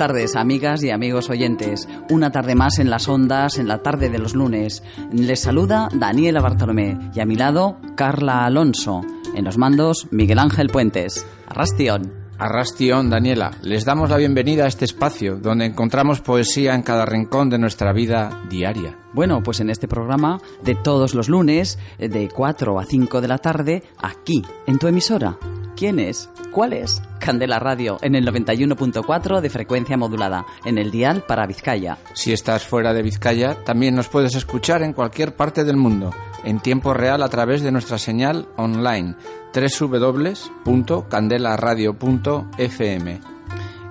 Tardes, amigas y amigos oyentes. Una tarde más en las ondas, en la tarde de los lunes. Les saluda Daniela Bartolomé y a mi lado, Carla Alonso. En los mandos, Miguel Ángel Puentes. Arrastión. Arrastión, Daniela. Les damos la bienvenida a este espacio donde encontramos poesía en cada rincón de nuestra vida diaria. Bueno, pues en este programa de todos los lunes, de 4 a 5 de la tarde, aquí, en tu emisora. ¿Quién es? ¿Cuál es? Candela Radio, en el 91.4 de frecuencia modulada, en el dial para Vizcaya. Si estás fuera de Vizcaya, también nos puedes escuchar en cualquier parte del mundo, en tiempo real a través de nuestra señal online www.candelaradio.fm.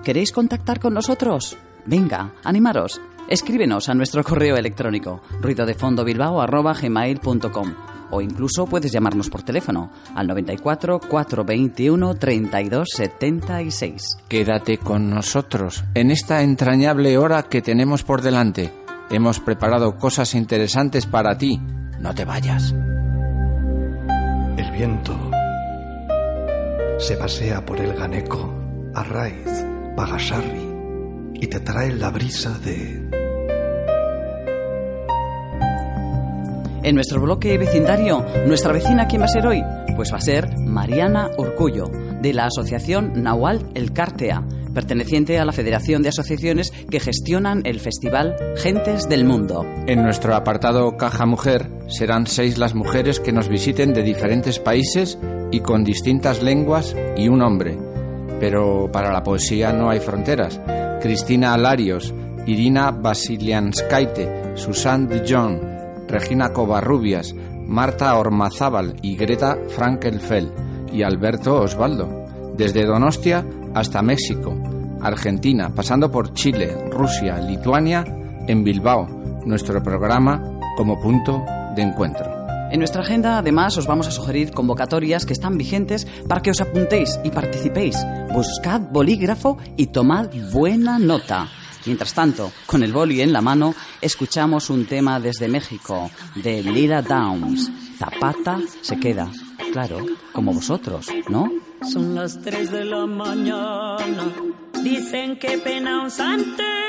¿Queréis contactar con nosotros? Venga, animaros. Escríbenos a nuestro correo electrónico ruidodefondobilbao.gmail.com o incluso puedes llamarnos por teléfono al 94 421 32 76. Quédate con nosotros en esta entrañable hora que tenemos por delante. Hemos preparado cosas interesantes para ti. No te vayas. El viento se pasea por el Ganeco, Arraiz, Bagasarri y te trae la brisa de En nuestro bloque vecindario, nuestra vecina, ¿quién va a ser hoy? Pues va a ser Mariana Urcullo, de la asociación Nahual El Cártea, perteneciente a la Federación de Asociaciones que gestionan el festival Gentes del Mundo. En nuestro apartado Caja Mujer serán seis las mujeres que nos visiten de diferentes países y con distintas lenguas y un hombre. Pero para la poesía no hay fronteras. Cristina Alarios, Irina Basilianskaite, Susan Dijon, Regina Covarrubias, Marta Ormazábal y Greta Frankelfeld y Alberto Osvaldo, desde Donostia hasta México, Argentina, pasando por Chile, Rusia, Lituania, en Bilbao, nuestro programa como punto de encuentro. En nuestra agenda, además, os vamos a sugerir convocatorias que están vigentes para que os apuntéis y participéis. Buscad bolígrafo y tomad buena nota. Mientras tanto, con el boli en la mano, escuchamos un tema desde México, de Lila Downs. Zapata se queda. Claro, como vosotros, ¿no? Son las 3 de la mañana. Dicen que pena un.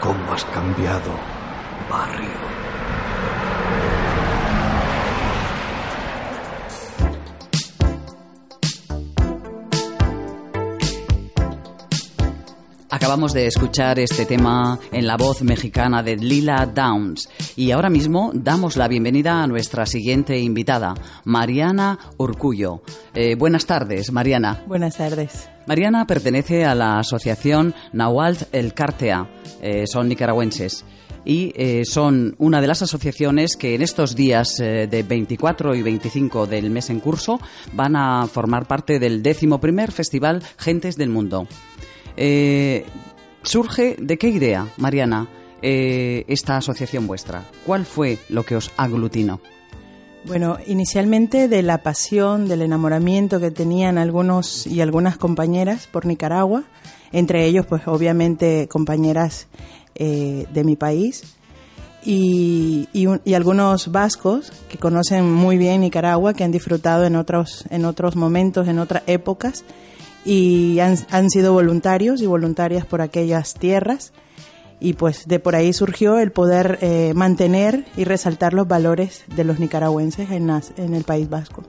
cómo has cambiado, barrio. Acabamos de escuchar este tema en la voz mexicana de Lila Downs y ahora mismo damos la bienvenida a nuestra siguiente invitada, Mariana Urcullo. Eh, buenas tardes, Mariana. Buenas tardes. Mariana pertenece a la asociación Nahualt El Cártea, eh, son nicaragüenses y eh, son una de las asociaciones que en estos días eh, de 24 y 25 del mes en curso van a formar parte del décimo primer Festival Gentes del Mundo. Eh, ¿Surge de qué idea, Mariana, eh, esta asociación vuestra? ¿Cuál fue lo que os aglutinó? Bueno, inicialmente de la pasión, del enamoramiento que tenían algunos y algunas compañeras por Nicaragua, entre ellos, pues obviamente compañeras eh, de mi país y, y, un- y algunos vascos que conocen muy bien Nicaragua, que han disfrutado en otros, en otros momentos, en otras épocas y han, han sido voluntarios y voluntarias por aquellas tierras y pues de por ahí surgió el poder eh, mantener y resaltar los valores de los nicaragüenses en, las- en el País Vasco.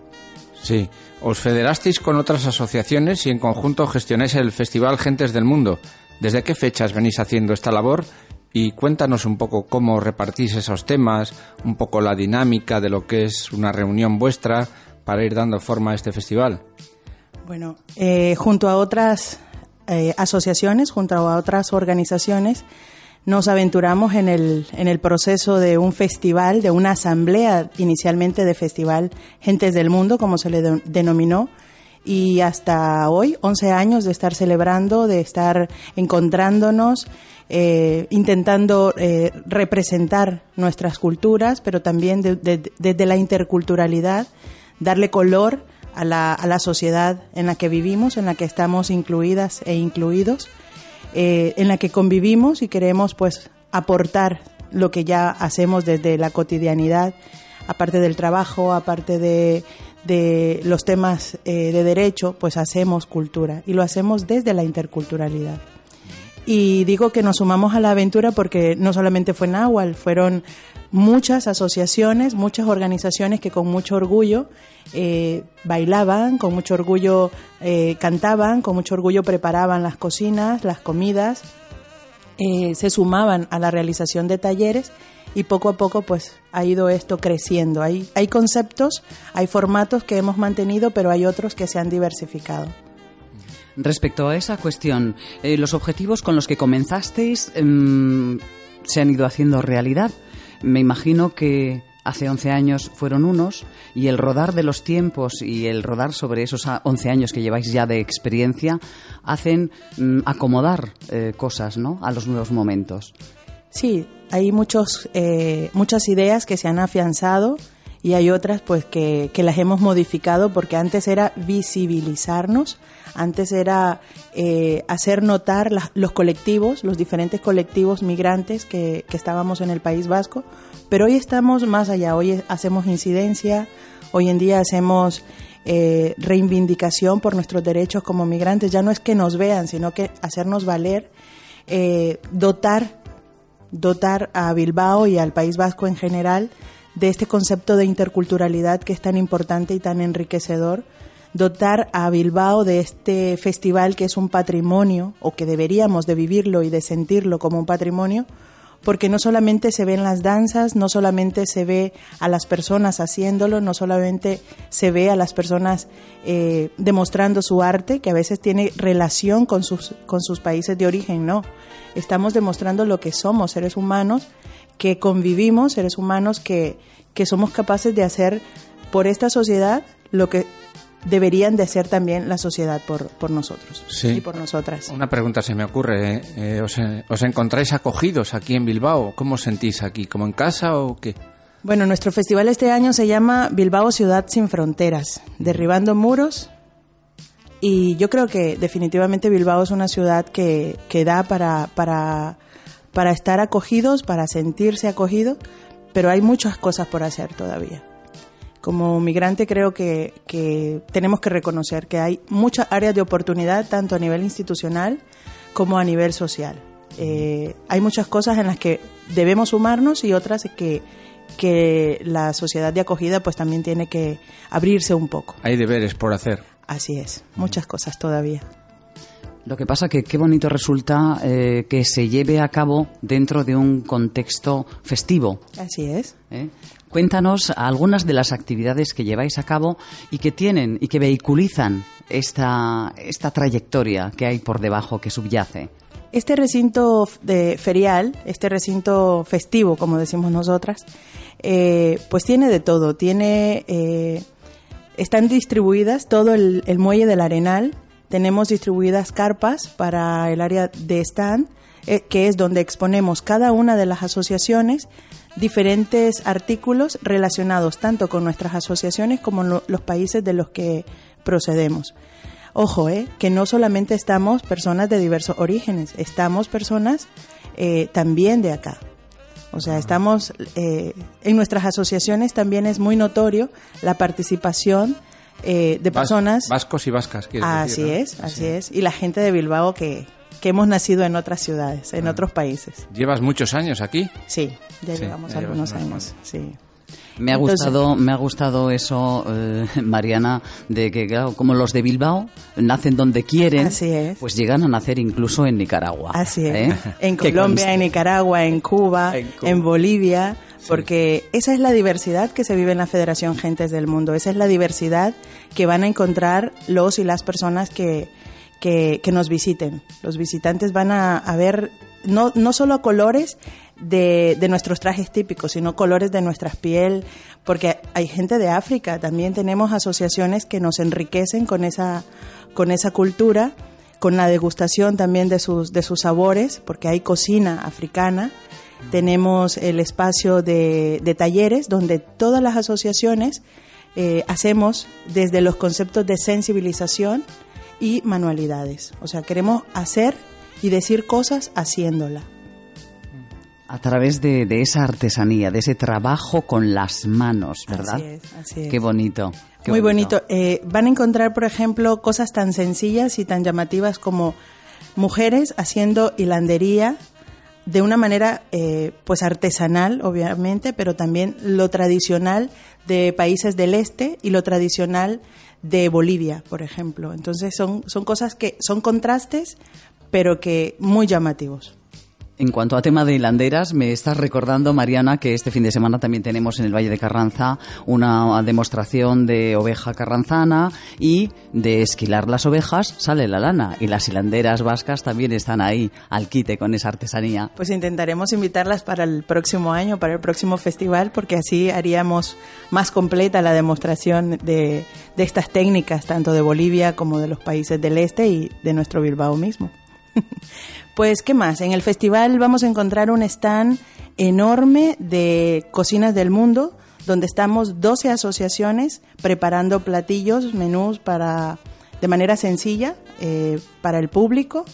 Sí, os federasteis con otras asociaciones y en conjunto gestionáis el Festival Gentes del Mundo. ¿Desde qué fechas venís haciendo esta labor? Y cuéntanos un poco cómo repartís esos temas, un poco la dinámica de lo que es una reunión vuestra para ir dando forma a este festival. Bueno, eh, junto a otras eh, asociaciones, junto a otras organizaciones, nos aventuramos en el, en el proceso de un festival, de una asamblea inicialmente de festival Gentes del Mundo, como se le de- denominó, y hasta hoy, 11 años de estar celebrando, de estar encontrándonos, eh, intentando eh, representar nuestras culturas, pero también de- de- desde la interculturalidad, darle color a la, a la sociedad en la que vivimos, en la que estamos incluidas e incluidos, eh, en la que convivimos y queremos pues aportar lo que ya hacemos desde la cotidianidad, aparte del trabajo, aparte de, de los temas eh, de derecho, pues hacemos cultura y lo hacemos desde la interculturalidad. Y digo que nos sumamos a la aventura porque no solamente fue Nahual, fueron muchas asociaciones, muchas organizaciones que con mucho orgullo eh, bailaban, con mucho orgullo eh, cantaban, con mucho orgullo preparaban las cocinas, las comidas, eh, se sumaban a la realización de talleres y poco a poco pues ha ido esto creciendo. Hay, hay conceptos, hay formatos que hemos mantenido, pero hay otros que se han diversificado. Respecto a esa cuestión, eh, ¿los objetivos con los que comenzasteis em, se han ido haciendo realidad? Me imagino que hace 11 años fueron unos y el rodar de los tiempos y el rodar sobre esos a- 11 años que lleváis ya de experiencia hacen mm, acomodar eh, cosas ¿no? a los nuevos momentos. Sí, hay muchos, eh, muchas ideas que se han afianzado y hay otras pues que, que las hemos modificado porque antes era visibilizarnos, antes era eh, hacer notar la- los colectivos, los diferentes colectivos migrantes que, que estábamos en el País Vasco, pero hoy estamos más allá, hoy hacemos incidencia, hoy en día hacemos eh, reivindicación por nuestros derechos como migrantes, ya no es que nos vean, sino que hacernos valer, eh, dotar dotar a Bilbao y al País Vasco en general de este concepto de interculturalidad que es tan importante y tan enriquecedor, dotar a Bilbao de este festival que es un patrimonio o que deberíamos de vivirlo y de sentirlo como un patrimonio, porque no solamente se ven las danzas, no solamente se ve a las personas haciéndolo, no solamente se ve a las personas eh, demostrando su arte, que a veces tiene relación con sus, con sus países de origen, no. Estamos demostrando lo que somos, seres humanos, que convivimos, seres humanos que, que somos capaces de hacer por esta sociedad lo que deberían de hacer también la sociedad por, por nosotros Sí. y por nosotras. Una pregunta se me ocurre. ¿eh? Eh, ¿os, os encontráis acogidos aquí en Bilbao? ¿Cómo os sentís aquí? ¿Como en casa o qué? Bueno, nuestro festival este año se llama Bilbao Ciudad sin Fronteras, derribando muros. Y yo creo que definitivamente Bilbao es una ciudad que, que da para, para, para estar acogidos, para sentirse acogidos, pero hay muchas cosas por hacer todavía. Como migrante creo que, que tenemos que reconocer que hay muchas áreas de oportunidad, tanto a nivel institucional como a nivel social. Eh, hay muchas cosas en las que debemos sumarnos y otras que, que la sociedad de acogida pues también tiene que abrirse un poco. Hay deberes por hacer. Así es, muchas cosas todavía. Lo que pasa que qué bonito resulta eh, que se lleve a cabo dentro de un contexto festivo. Así es. ¿eh? Cuéntanos algunas de las actividades que lleváis a cabo y que tienen y que vehiculizan esta, esta trayectoria que hay por debajo, que subyace. Este recinto de ferial, este recinto festivo, como decimos nosotras, eh, pues tiene de todo. Tiene, eh, están distribuidas todo el, el muelle del Arenal. Tenemos distribuidas carpas para el área de stand, eh, que es donde exponemos cada una de las asociaciones diferentes artículos relacionados tanto con nuestras asociaciones como lo- los países de los que procedemos. Ojo, eh, que no solamente estamos personas de diversos orígenes, estamos personas eh, también de acá. O sea, estamos eh, en nuestras asociaciones también es muy notorio la participación eh, de Vas- personas. Vascos y vascas, quieres Así decir, ¿no? es, así es. Y la gente de Bilbao que, que hemos nacido en otras ciudades, en otros países. ¿Llevas muchos años aquí? Sí, ya Sí, llevamos ya algunos unos años. Sí. Me ha Entonces- gustado, me ha gustado eso, eh, Mariana, de que claro, como los de Bilbao nacen donde quieren, Así es. pues llegan a nacer incluso en Nicaragua. Así es. ¿eh? En Colombia, en Nicaragua, en Cuba, En. Bolivia, porque esa es la diversidad que se vive en la Federación Gentes del Mundo. Esa es la diversidad que van a encontrar los y las personas que, que, nos visiten. Los visitantes van a, a ver no, no solo colores de, de nuestros trajes típicos, sino colores de nuestra piel, porque hay gente de África, también tenemos asociaciones que nos enriquecen con esa, con esa cultura con la degustación también de sus, de sus sabores, porque hay cocina africana. Tenemos el espacio de, de talleres donde todas las asociaciones eh, hacemos desde los conceptos de sensibilización y manualidades. O sea, queremos hacer y decir cosas haciéndola. A través de, de esa artesanía, de ese trabajo con las manos, ¿verdad? Así es, así es. Qué bonito. qué Muy bonito. Eh, van a encontrar, por ejemplo, cosas tan sencillas y tan llamativas como mujeres haciendo hilandería de una manera, eh, pues artesanal, obviamente, pero también lo tradicional de países del este y lo tradicional de Bolivia, por ejemplo. Entonces son, son cosas que son contrastes, pero que muy llamativos. En cuanto a tema de hilanderas, me estás recordando, Mariana, que este fin de semana también tenemos en el Valle de Carranza una demostración de oveja carranzana y de esquilar las ovejas sale la lana. Y las hilanderas vascas también están ahí al quite con esa artesanía. Pues intentaremos invitarlas para el próximo año, para el próximo festival, porque así haríamos más completa la demostración de, de estas técnicas, tanto de Bolivia como de los países del este y de nuestro Bilbao mismo. Pues, ¿qué más? En el festival vamos a encontrar un stand enorme de cocinas del mundo, donde estamos 12 asociaciones preparando platillos, menús para de manera sencilla eh, para el público.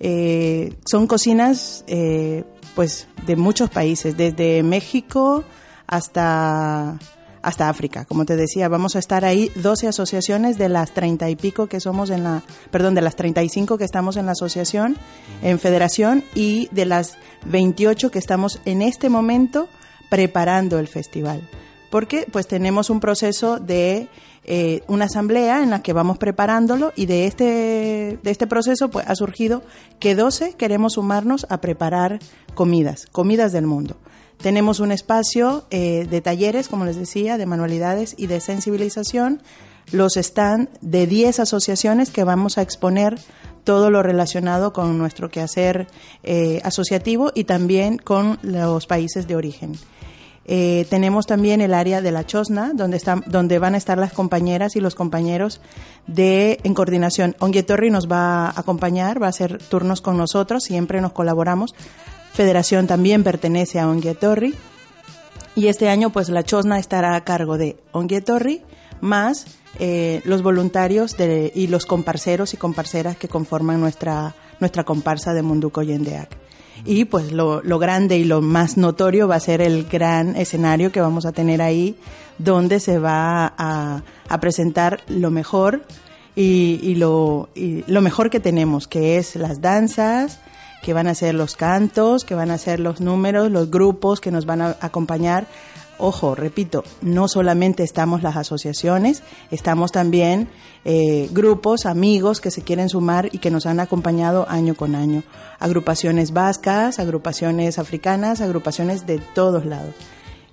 Eh, son cocinas eh, pues de muchos países, desde México hasta hasta África. Como te decía, vamos a estar ahí 12 asociaciones de las 30 y pico que somos en la, perdón, de las 35 que estamos en la asociación, en federación, y de las 28 que estamos en este momento preparando el festival. Porque pues tenemos un proceso de eh, una asamblea en la que vamos preparándolo y de este, de este proceso pues ha surgido que 12 queremos sumarnos a preparar comidas, comidas del mundo. Tenemos un espacio eh, de talleres, como les decía, de manualidades y de sensibilización. Los están de 10 asociaciones que vamos a exponer todo lo relacionado con nuestro quehacer eh, asociativo y también con los países de origen. Eh, tenemos también el área de la Chosna, donde, están, donde van a estar las compañeras y los compañeros de en coordinación. Onguietorri nos va a acompañar, va a hacer turnos con nosotros, siempre nos colaboramos. Federación también pertenece a Onguietorri. Y este año, pues la Chosna estará a cargo de Onguietorri, más eh, los voluntarios de, y los comparceros y comparceras que conforman nuestra, nuestra comparsa de Munduco Yendeac. Y pues lo, lo, grande y lo más notorio va a ser el gran escenario que vamos a tener ahí, donde se va a, a presentar lo mejor y, y, lo, y lo mejor que tenemos, que es las danzas, que van a ser los cantos, que van a ser los números, los grupos que nos van a acompañar. Ojo, repito, no solamente estamos las asociaciones, estamos también eh, grupos, amigos que se quieren sumar y que nos han acompañado año con año. Agrupaciones vascas, agrupaciones africanas, agrupaciones de todos lados.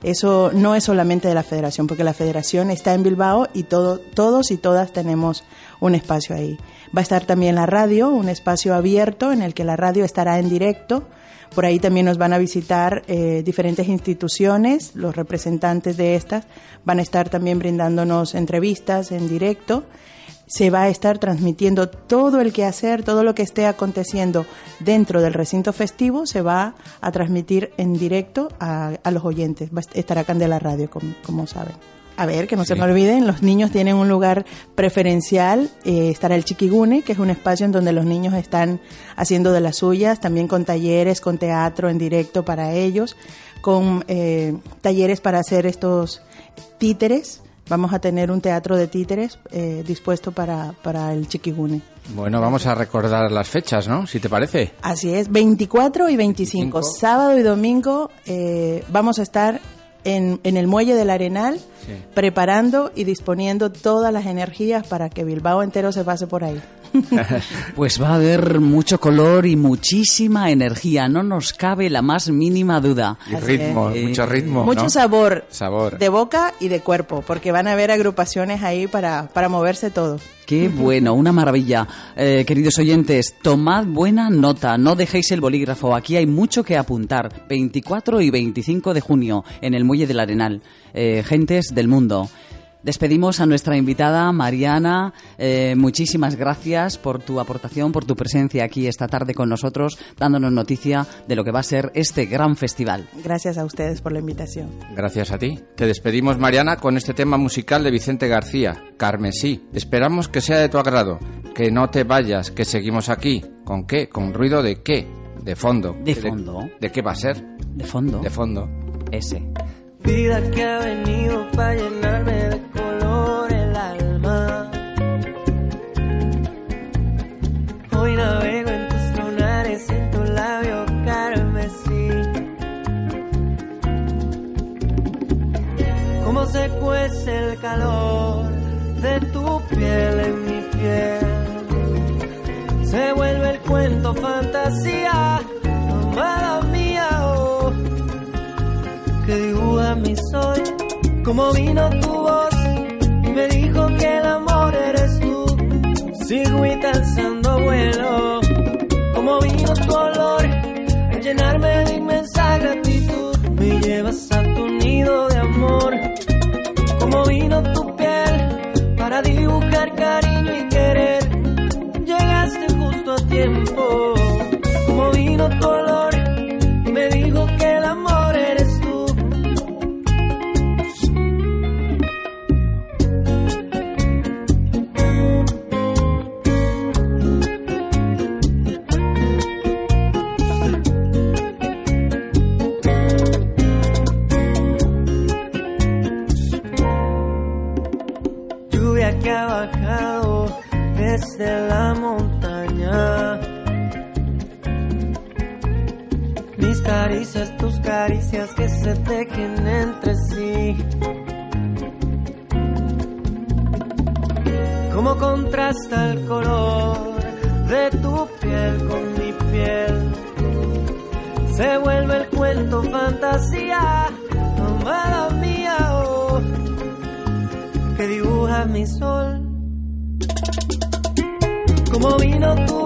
Eso no es solamente de la federación, porque la federación está en Bilbao y todo, todos y todas tenemos un espacio ahí. Va a estar también la radio, un espacio abierto en el que la radio estará en directo. Por ahí también nos van a visitar eh, diferentes instituciones, los representantes de estas van a estar también brindándonos entrevistas en directo. Se va a estar transmitiendo todo el quehacer, todo lo que esté aconteciendo dentro del recinto festivo, se va a transmitir en directo a, a los oyentes. Va a estar acá en de la radio, como, como saben. A ver, que no sí. se me olviden, los niños tienen un lugar preferencial, eh, estará el Chiquigune, que es un espacio en donde los niños están haciendo de las suyas, también con talleres, con teatro en directo para ellos, con eh, talleres para hacer estos títeres. Vamos a tener un teatro de títeres eh, dispuesto para, para el Chiquigune. Bueno, vamos a recordar las fechas, ¿no? Si te parece. Así es, 24 y 25, 25. sábado y domingo eh, vamos a estar en, en, el muelle del Arenal, sí. preparando y disponiendo todas las energías para que Bilbao entero se pase por ahí. pues va a haber mucho color y muchísima energía, no nos cabe la más mínima duda. Y ritmo, eh, mucho ritmo. Mucho ¿no? sabor, sabor de boca y de cuerpo, porque van a haber agrupaciones ahí para, para moverse todo. Qué bueno, una maravilla. Eh, queridos oyentes, tomad buena nota, no dejéis el bolígrafo, aquí hay mucho que apuntar. 24 y 25 de junio en el Muelle del Arenal. Eh, gentes del mundo. Despedimos a nuestra invitada Mariana. Eh, muchísimas gracias por tu aportación, por tu presencia aquí esta tarde con nosotros, dándonos noticia de lo que va a ser este gran festival. Gracias a ustedes por la invitación. Gracias a ti. Te despedimos, Mariana, con este tema musical de Vicente García, Carmesí. Esperamos que sea de tu agrado, que no te vayas, que seguimos aquí. ¿Con qué? ¿Con ruido de qué? De fondo. De fondo. ¿De, qué va a ser? De fondo. De fondo. Ese. Vida que ha venido para llenarme de se cuece el calor de tu piel en mi piel. Se vuelve el cuento fantasía, amada mía. Oh que dibuja mi sol. Como vino tu voz y me dijo que el amor eres tú. Sigo y vuelo. Como vino tu olor llenarme se tejen entre sí. Cómo contrasta el color de tu piel con mi piel. Se vuelve el cuento fantasía, amada mía, oh, que dibuja mi sol. Como vino tu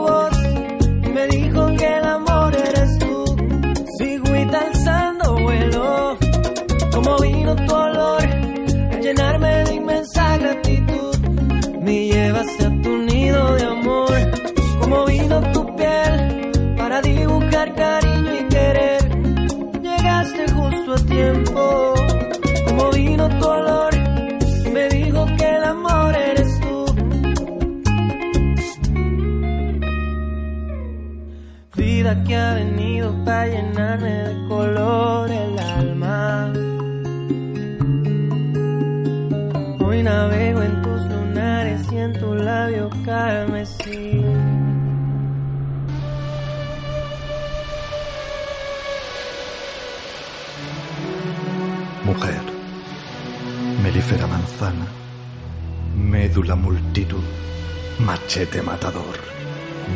machete matador,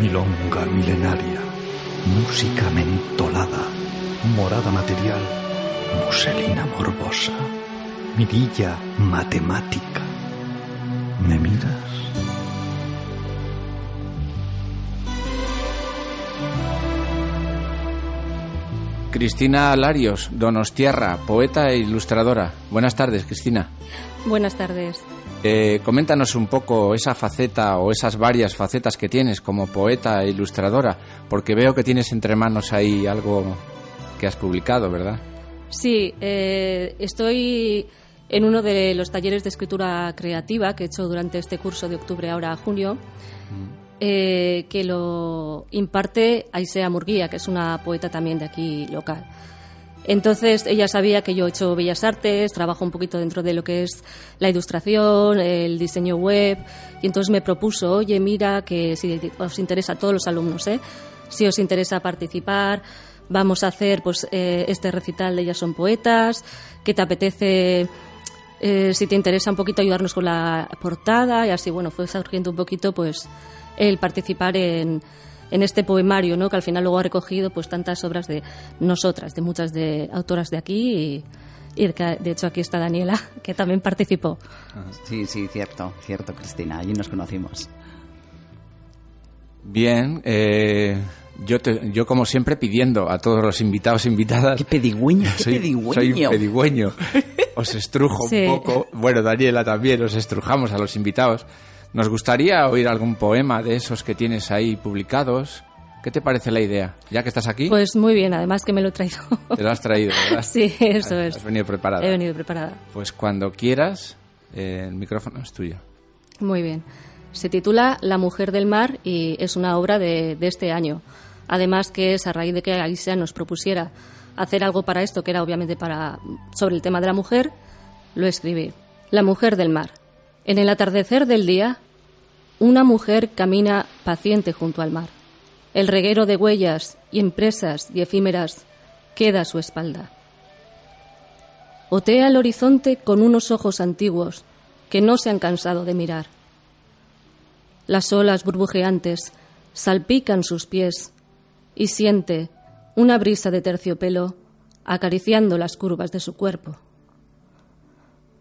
milonga milenaria, música mentolada, morada material, muselina morbosa, mirilla matemática. Cristina Larios, Donostierra, poeta e ilustradora. Buenas tardes, Cristina. Buenas tardes. Eh, coméntanos un poco esa faceta o esas varias facetas que tienes como poeta e ilustradora, porque veo que tienes entre manos ahí algo que has publicado, ¿verdad? Sí, eh, estoy en uno de los talleres de escritura creativa que he hecho durante este curso de octubre ahora a junio, eh, que lo imparte Aisea Murguía, que es una poeta también de aquí local. Entonces ella sabía que yo he hecho bellas artes, trabajo un poquito dentro de lo que es la ilustración, el diseño web, y entonces me propuso, oye, mira, que si os interesa a todos los alumnos, ¿eh? si os interesa participar, vamos a hacer pues eh, este recital de Ellas son poetas, que te apetece, eh, si te interesa un poquito ayudarnos con la portada, y así, bueno, fue surgiendo un poquito pues el participar en, en este poemario, ¿no? que al final luego ha recogido pues tantas obras de nosotras, de muchas de autoras de aquí y, y de hecho aquí está Daniela, que también participó. Sí, sí, cierto, cierto, Cristina. Allí nos conocimos. Bien, eh, yo, te- yo como siempre pidiendo a todos los invitados e invitadas... ¡Qué pedigüeño, qué soy, pedigüeño! soy un pedigüeño. os estrujo Sí. un poco. Bueno, Daniela también, os estrujamos a los invitados. Nos gustaría oír algún poema de esos que tienes ahí publicados. ¿Qué te parece la idea? Ya que estás aquí, Pues muy bien, además que me lo he traído. te lo has traído, ¿verdad? sí, eso Has- es. Has venido preparada. He venido preparada. Pues cuando quieras, eh, el micrófono es tuyo. Muy bien. Se titula La mujer del mar y es una obra de, de este año. Además que es a raíz de que Aisha nos propusiera hacer algo para esto, que era obviamente para sobre el tema de la mujer, lo escribí. La mujer del mar. En el atardecer del día, una mujer camina paciente junto al mar. El reguero de huellas y empresas y efímeras queda a su espalda. Otea el horizonte con unos ojos antiguos que no se han cansado de mirar. Las olas burbujeantes salpican sus pies y siente una brisa de terciopelo acariciando las curvas de su cuerpo.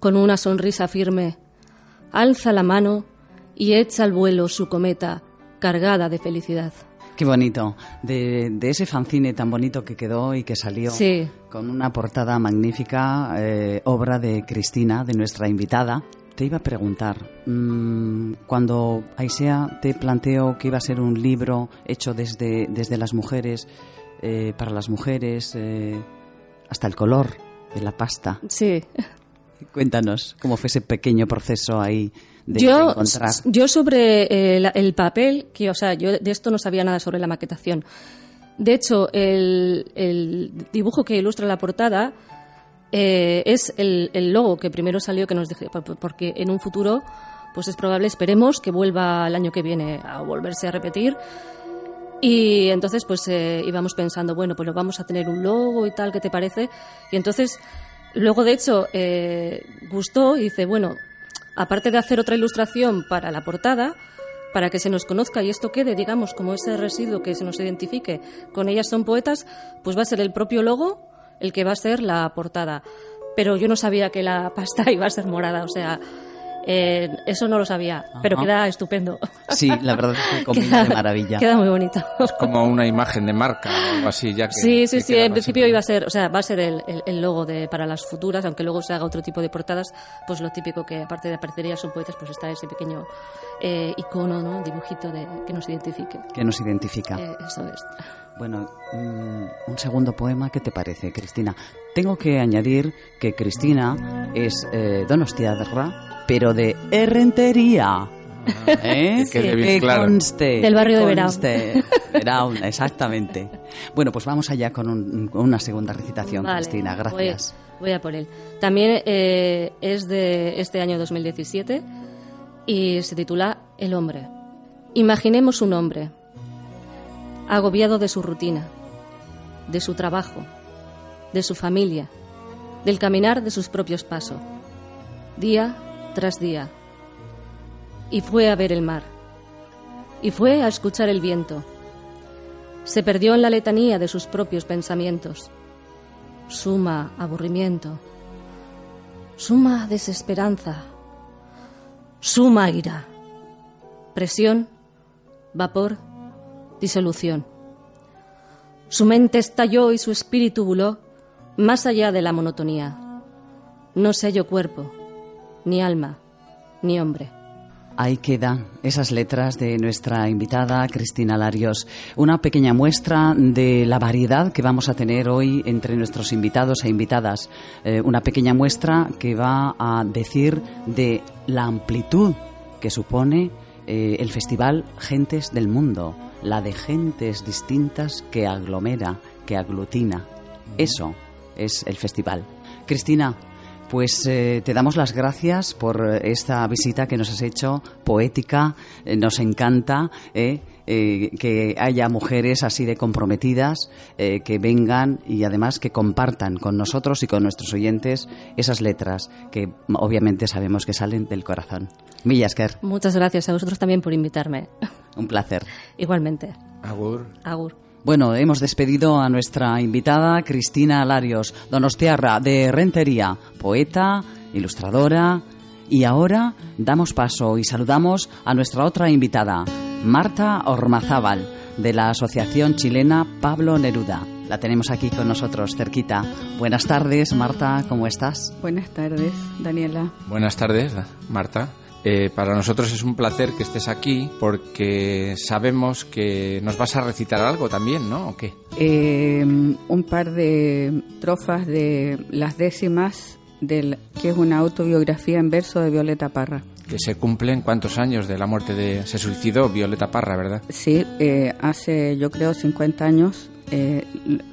Con una sonrisa firme, alza la mano y echa al vuelo su cometa cargada de felicidad. Qué bonito. De, de ese fanzine tan bonito que quedó y que salió Sí. con una portada magnífica, eh, obra de Cristina, de nuestra invitada. Te iba a preguntar, mm, cuando Aisea te planteó que iba a ser un libro hecho desde, desde las mujeres, eh, para las mujeres, eh, hasta el color de la pasta. Sí. Cuéntanos cómo fue ese pequeño proceso ahí de, yo, encontrar. yo sobre eh, el papel, que, o sea, yo de esto no sabía nada sobre la maquetación. De hecho, el, el dibujo que ilustra la portada eh, es el, el logo que primero salió que nos por- porque en un futuro, pues es probable, esperemos que vuelva el año que viene a volverse a repetir. Y entonces, pues eh, íbamos pensando, bueno, pues lo vamos a tener un logo y tal, ¿qué te parece? Y entonces, luego de hecho, eh, gustó y dice, bueno, aparte de hacer otra ilustración para la portada, para que se nos conozca y esto quede, digamos, como ese residuo que se nos identifique con ellas son poetas, pues va a ser el propio logo el que va a ser la portada. Pero yo no sabía que la pasta iba a ser morada, o sea, eh, eso no lo sabía, pero Ajá. queda estupendo. Sí, la verdad es que combina de maravilla. Queda muy bonito. Como una imagen de marca o algo así, ya que... Sí, sí, que sí. queda En principio iba a ser, o sea, va a ser el, el- el logo de para las futuras, aunque luego se haga otro tipo de portadas, pues lo típico que aparte de aparecería son poetas, pues está ese pequeño eh, icono, ¿no? Dibujito de que nos identifique. Que nos identifica. Eh, eso es. Bueno, mm, un segundo poema, ¿qué te parece, Cristina? Tengo que añadir que Cristina es eh, donostiarra, pero de Errentería. ¿Eh? Que claro. conste. Del barrio de Verao. conste. Verao, exactamente. Bueno, pues vamos allá con, un- con una segunda recitación, Vale, Cristina. voy- Gracias. Voy, a por él. También eh, es de este año 2017 y se titula El hombre. Imaginemos un hombre agobiado de su rutina, de su trabajo, de su familia, del caminar de sus propios pasos, día tras día. Y fue a ver el mar. Y fue a escuchar el viento. Se perdió en la letanía de sus propios pensamientos suma aburrimiento, suma desesperanza, suma ira, presión, vapor, disolución. Su mente estalló y su espíritu voló más allá de la monotonía. No se halló cuerpo, ni alma, ni hombre. Ahí quedan esas letras de nuestra invitada Cristina Larios. Una pequeña muestra de la variedad que vamos a tener hoy entre nuestros invitados e invitadas. Eh, una pequeña muestra que va a decir de la amplitud que supone eh, el festival Gentes del Mundo. La de gentes distintas que aglomera, que aglutina. Eso es el festival. Cristina, pues eh, te damos las gracias por esta visita que nos has hecho, poética, eh, nos encanta eh, eh, que haya mujeres así de comprometidas, eh, que vengan y además que compartan con nosotros y con nuestros oyentes esas letras que obviamente sabemos que salen del corazón. Millasker, Muchas gracias a vosotros también por invitarme. un placer. Igualmente. Agur. Agur. Bueno, hemos despedido a nuestra invitada Cristina Larios, donostiarra de Rentería, poeta, ilustradora. Y ahora damos paso y saludamos a nuestra otra invitada, Marta Ormazábal, de la Asociación Chilena Pablo Neruda. La tenemos aquí con nosotros, cerquita. Buenas tardes, Marta, ¿cómo estás? Buenas tardes, Daniela. Buenas tardes, Marta. Eh, para nosotros es un placer que estés aquí porque sabemos que nos vas a recitar algo también, ¿no? ¿O qué? Eh, un par de trofas de las décimas del que es una autobiografía en verso de Violeta Parra. Que se cumplen cuántos años de la muerte de... Se suicidó Violeta Parra, ¿verdad? Sí, eh, hace yo creo 50 años eh,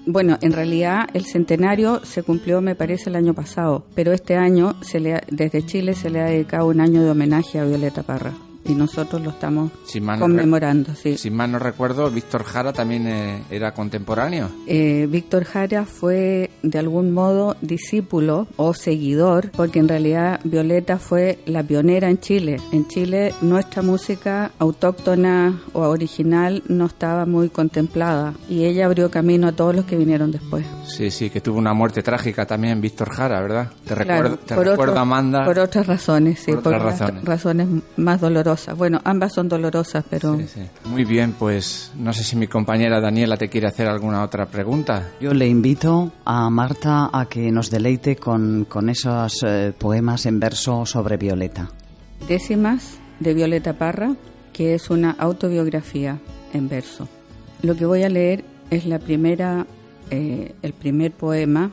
bueno, en realidad el centenario se cumplió, me parece, el año pasado, pero este año se le desde Chile se le ha dedicado un año de homenaje a Violeta Parra y nosotros lo estamos conmemorando. Sí. Si mal no recuerdo, Víctor Jara también eh, era contemporáneo. Eh, Víctor Jara fue de algún modo discípulo o seguidor, porque en realidad Violeta fue la pionera en Chile. En Chile nuestra música autóctona o original no estaba muy contemplada y ella abrió camino a todos los que vinieron después. Sí, sí, que tuvo una muerte trágica también Víctor Jara, ¿verdad? Te, recuerdo, te recuerdo, Amanda. Por otras razones, sí, por, otras razones. razones más dolorosas bueno, ambas son dolorosas, pero... Muy bien, pues no sé si mi compañera Daniela te quiere hacer alguna otra pregunta. Yo le invito a Marta a que nos deleite con, con esos eh, poemas en verso sobre Violeta. Décimas de Violeta Parra, que es una autobiografía en verso. Lo que voy a leer es la primera, eh, el primer poema,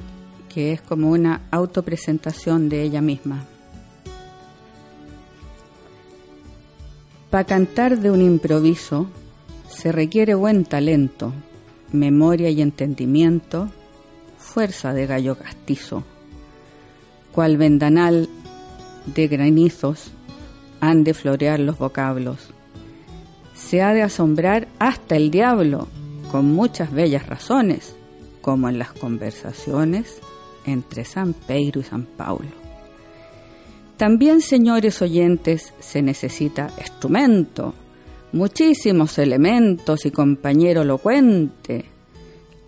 que es como una autopresentación de ella misma. Para cantar de un improviso se requiere buen talento, memoria y entendimiento, fuerza de gallo castizo. Cual vendanal de granizos han de florear los vocablos. Se ha de asombrar hasta el diablo, con muchas bellas razones, como en las conversaciones entre San Pedro y San Paulo. También, señores oyentes, se necesita instrumento, muchísimos elementos y compañero elocuente.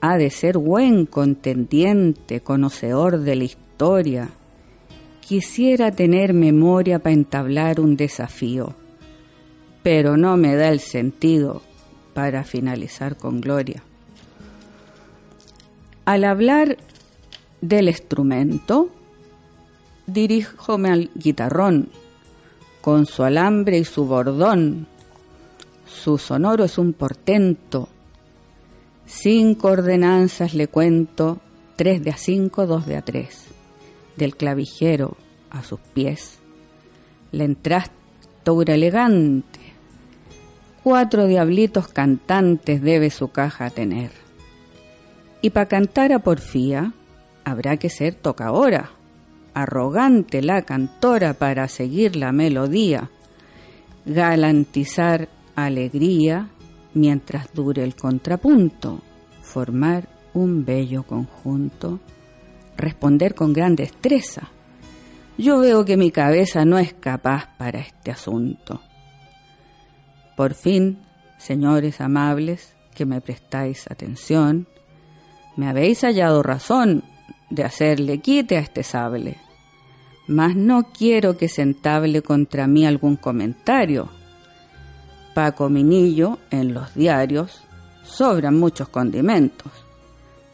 Ha de ser buen contendiente, conocedor de la historia. Quisiera tener memoria para entablar un desafío, pero no me da el sentido para finalizar con gloria. Al hablar del instrumento, diríjome al guitarrón, con su alambre y su bordón. Su sonoro es un portento. Cinco ordenanzas le cuento, tres de a cinco, dos de a tres. Del clavijero a sus pies. La entrastura elegante. Cuatro diablitos cantantes debe su caja tener. Y para cantar a porfía habrá que ser tocadora arrogante la cantora para seguir la melodía, galantizar alegría mientras dure el contrapunto, formar un bello conjunto, responder con gran destreza. Yo veo que mi cabeza no es capaz para este asunto. Por fin, señores amables, que me prestáis atención, me habéis hallado razón de hacerle quite a este sable mas no quiero que se entable contra mí algún comentario. Paco Minillo, en los diarios, sobran muchos condimentos.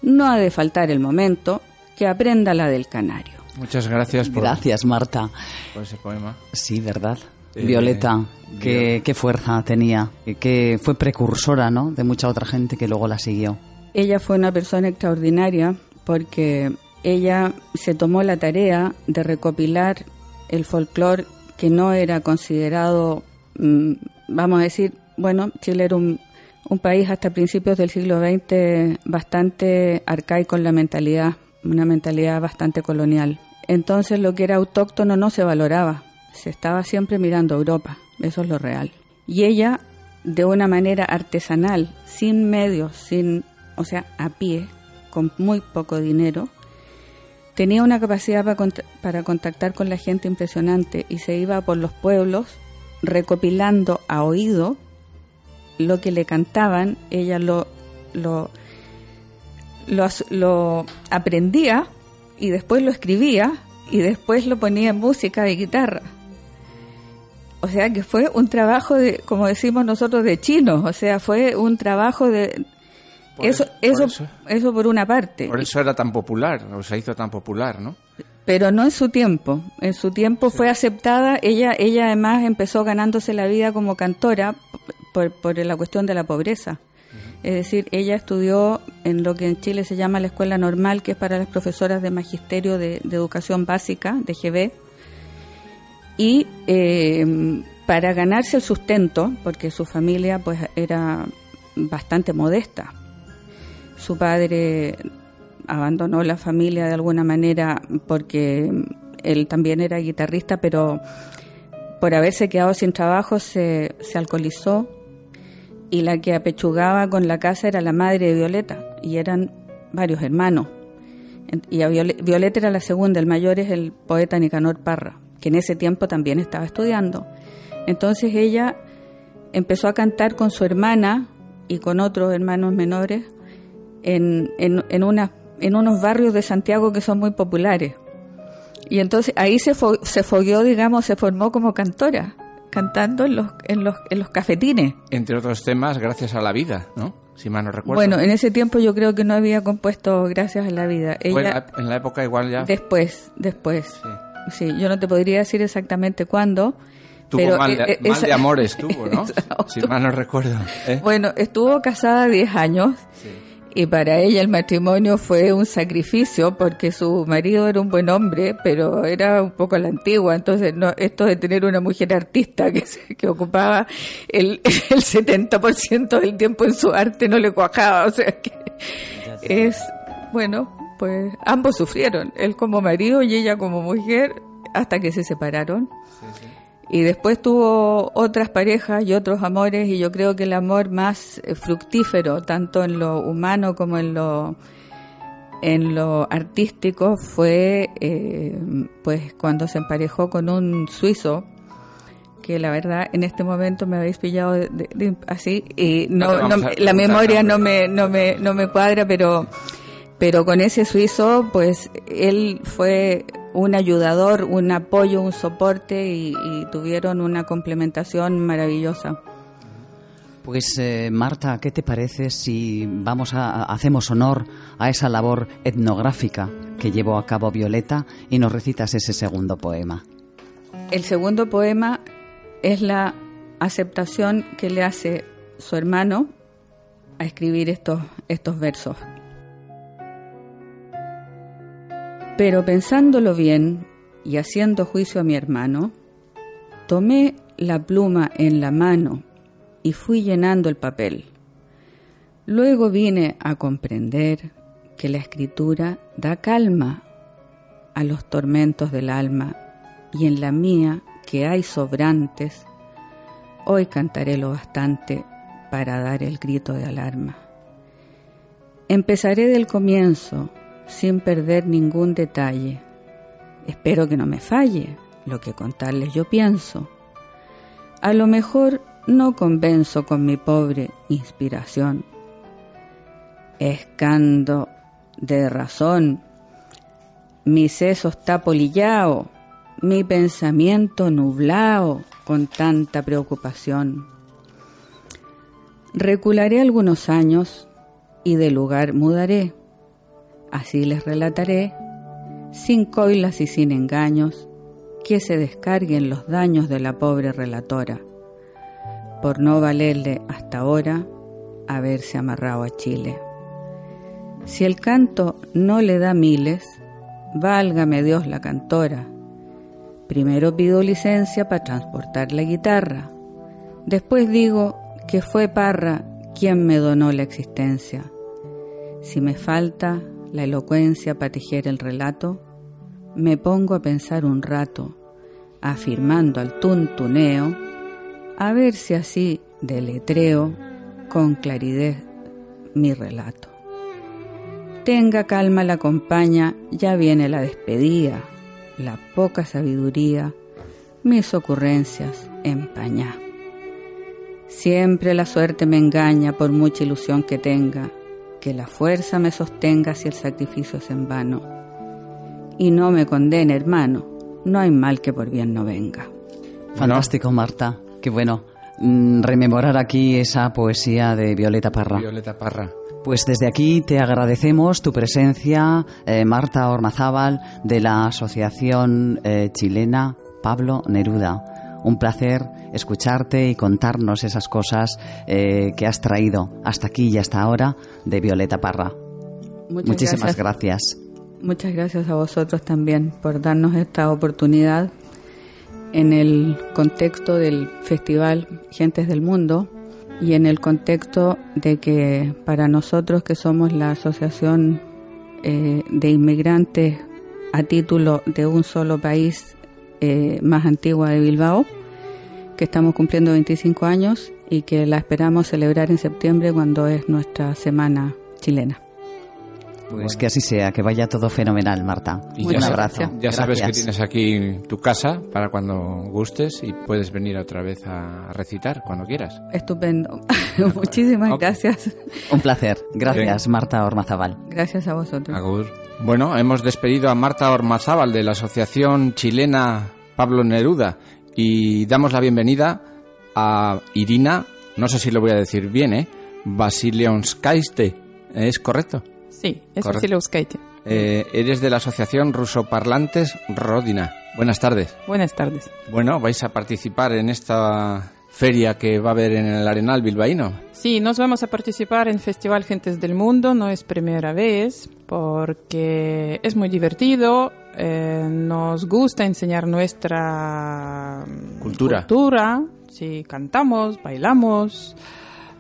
No ha de faltar el momento que aprenda la del canario. Muchas gracias por, gracias, Marta. por ese poema. Sí, ¿verdad? Eh, Violeta, qué, qué, fuerza tenía, que fue precursora ¿no? de mucha otra gente que luego la siguió. Ella fue una persona extraordinaria porque ella se tomó la tarea de recopilar el folclore que no era considerado, mm, vamos a decir, bueno, Chile era un, país hasta principios del siglo XX bastante arcaico en la mentalidad, una mentalidad bastante colonial. Entonces lo que era autóctono no se valoraba, se estaba siempre mirando a Europa, eso es lo real. Y ella, de una manera artesanal, sin medios, sin, o sea, a pie, con muy poco dinero, tenía una capacidad para, contactar con la gente impresionante y se iba por los pueblos recopilando a oído lo que le cantaban, ella lo, lo, lo, aprendía y después lo escribía y después lo ponía en música de guitarra. O sea que fue un trabajo de, como decimos nosotros, de chinos, o sea, fue un trabajo de, Por eso, eso- por eso, eso- eso por una parte. Por eso era tan popular, o se hizo tan popular, ¿no? pero no en su tiempo. En su tiempo fue aceptada. Ella, ella además empezó ganándose la vida como cantora por, por la cuestión de la pobreza. Es decir, ella estudió en lo que en Chile se llama la escuela normal, que es para las profesoras de magisterio de, de educación básica, de GB. Y eh, para ganarse el sustento, porque su familia pues era bastante modesta, su padre abandonó la familia de alguna manera porque él también era guitarrista, pero por haberse quedado sin trabajo se, se alcoholizó y la que apechugaba con la casa era la madre de Violeta y eran varios hermanos. Y a Viole- Violeta era la segunda, el mayor es el poeta Nicanor Parra, que en ese tiempo también estaba estudiando. Entonces ella empezó a cantar con su hermana y con otros hermanos menores en, en, en, una- en unos barrios de Santiago que son muy populares. Y entonces ahí se, fo- se fogueó, digamos, se formó como cantora, cantando en los, en los, en los cafetines. Entre otros temas, gracias a la vida, ¿no? Si mal no recuerdo. Bueno, en ese tiempo yo creo que no había compuesto Gracias a la vida. Ella, la, en la época igual ya. después, después. Sí. Sí, yo no te podría decir exactamente cuándo. Tuvo mal, de, eh, mal de esa- amores, tuvo, ¿no? Esa- si mal no recuerdo. ¿eh? Bueno, estuvo casada 10 años y para ella el matrimonio fue un sacrificio porque su marido era un buen hombre, pero era un poco a la antigua. Entonces, no, esto de tener una mujer artista que, se- que ocupaba el, el 70% del tiempo en su arte no le cuajaba. O sea que es, bueno, pues ambos sufrieron, él como marido y ella como mujer, hasta que se separaron. Y después tuvo otras parejas y otros amores y yo creo que el amor más eh, fructífero, tanto en lo humano como en lo en lo artístico, fue eh, pues cuando se emparejó con un suizo que la verdad en este momento me habéis pillado de- de- de- así y No no, la memoria no me no me no me cuadra pero pero con ese suizo pues él fue un ayudador un apoyo un soporte y, y tuvieron una complementación maravillosa Pues eh, Marta, ¿qué te parece si vamos a hacemos honor a esa labor etnográfica que llevó a cabo Violeta y nos recitas ese segundo poema? el segundo poema es la aceptación que le hace su hermano a escribir estos estos versos Pero pensándolo bien y haciendo juicio a mi hermano, tomé la pluma en la mano y fui llenando el papel. Luego vine a comprender que la escritura da calma a los tormentos del alma y en la mía, que hay sobrantes, hoy cantaré lo bastante para dar el grito de alarma. Empezaré del comienzo sin perder ningún detalle. Espero que no me falle lo que contarles yo pienso. A lo mejor no convenzo con mi pobre inspiración. Escando de razón, mi seso está polillao, mi pensamiento nublao con tanta preocupación. Recularé algunos años y de lugar mudaré. Así les relataré, sin coilas y sin engaños, que se descarguen los daños de la pobre relatora, por no valerle hasta ahora haberse amarrado a Chile. Si el canto no le da miles, válgame Dios la cantora. Primero pido licencia para transportar la guitarra, después digo que fue Parra quien me donó la existencia. Si me falta la elocuencia para tejer el relato, me pongo a pensar un rato, afirmando al tuntuneo, a ver si así deletreo con claridad mi relato. Tenga calma la compañía, ya viene la despedida, la poca sabiduría, mis ocurrencias empañá. Siempre la suerte me engaña por mucha ilusión que tenga, que la fuerza me sostenga si el sacrificio es en vano. Y no me condene, hermano, no hay mal que por bien no venga. Fantástico, Marta. Qué bueno mm, rememorar aquí esa poesía de Violeta Parra. Violeta Parra. Pues desde aquí te agradecemos tu presencia, eh, Marta Ormazábal, de la Asociación eh, Chilena Pablo Neruda. Un placer escucharte y contarnos esas cosas eh, que has traído hasta aquí y hasta ahora de Violeta Parra. Muchas Muchísimas gracias. Muchas gracias a vosotros también por darnos esta oportunidad en el contexto del Festival Gentes del Mundo y en el contexto de que para nosotros que somos la asociación eh, de inmigrantes a título de un solo país eh, más antigua de Bilbao, que estamos cumpliendo 25 años y que la esperamos celebrar en septiembre cuando es nuestra semana chilena. Pues que así sea, que vaya todo fenomenal, Marta. Y Un abrazo. ya sabes que tienes aquí tu casa para cuando gustes y puedes venir otra vez a recitar cuando quieras. Estupendo. Muchísimas gracias. Un placer. Gracias, Marta Ormazabal. Gracias a vosotros. Agur. Bueno, hemos despedido a Marta Ormazábal de la Asociación Chilena Pablo Neruda y damos la bienvenida a Irina, no sé si lo voy a decir bien, ¿eh? Basilionskaiste, ¿es correcto? Sí, es Correcto. Vasilevskaite. Eh, eres de la Asociación Rusoparlantes Rodina. Buenas tardes. Buenas tardes. Bueno, vais a participar en esta feria que va a haber en el Arenal Bilbaíno. Sí, nos vamos a participar en Festival Gentes del Mundo, no es primera vez, porque es muy divertido, eh, nos gusta enseñar nuestra mm, Cultura. cultura, sí, cantamos, bailamos,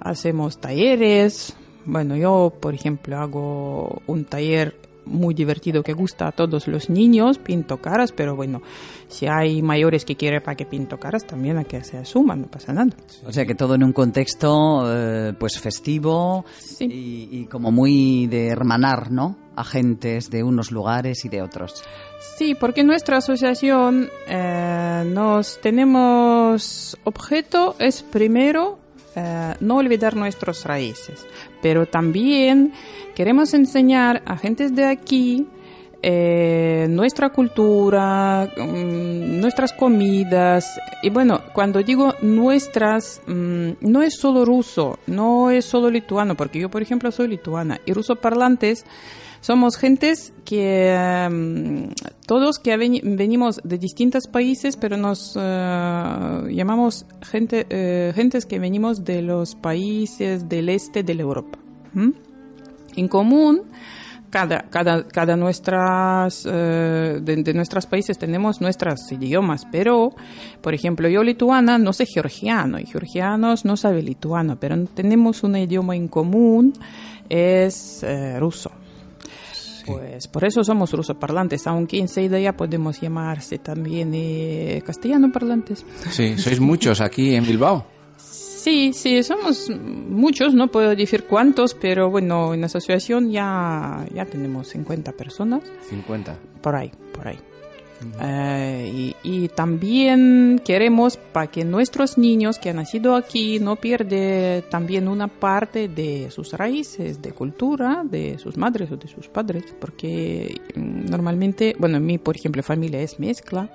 hacemos talleres. Bueno, yo, por ejemplo, hago un taller muy divertido que gusta a todos los niños, pinto caras, pero bueno, si hay mayores que quieren para que pinto caras, también a que se asuman, no pasa nada. O sea que todo en un contexto eh, pues festivo Sí. y, y como muy de hermanar, ¿no? Agentes de unos lugares y de otros. Sí, porque nuestra asociación eh, nos tenemos objeto es primero eh, no olvidar nuestras raíces, pero también queremos enseñar a gentes de aquí eh, nuestra cultura, mm, nuestras comidas. Y bueno, cuando digo nuestras, mm, no es solo ruso, no es solo lituano, porque yo, por ejemplo, soy lituana y ruso parlantes. Somos gentes que mm, todos que veni- venimos de distintos países, pero nos eh, llamamos gente, eh, gentes que venimos de los países del este de la Europa. En común, cada, cada, cada nuestras, eh, de, de nuestros países tenemos nuestros idiomas, pero, por ejemplo, yo lituana no sé georgiano y georgianos no saben lituano, pero tenemos un idioma en común, es ruso. Pues por eso somos rusoparlantes, aunque enseguida ya podemos llamarse también eh, castellano parlantes. Sí, sois muchos aquí en Bilbao. Sí, sí, somos muchos, no puedo decir cuántos, pero bueno, en la asociación ya, ya tenemos 50 personas, 50. por ahí, por ahí. Eh, y, también queremos para que nuestros niños que han nacido aquí no pierdan también una parte de sus raíces, de cultura, de sus madres o de sus padres, porque mm, normalmente, bueno, en mi, por ejemplo, familia es mezcla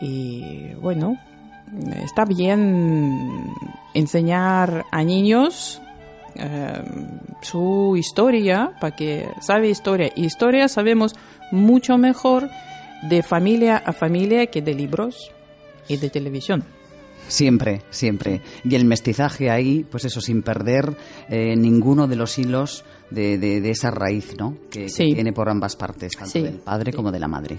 y bueno, está bien enseñar a niños eh, su historia para que sabe historia. Y historia sabemos mucho mejor de familia a familia que de libros y de televisión. Siempre, siempre. Y el mestizaje ahí, pues eso, sin perder eh, ninguno de los hilos de, de- de esa raíz, ¿no? Que, que Sí. tiene por ambas partes, tanto Sí. del padre como de la madre.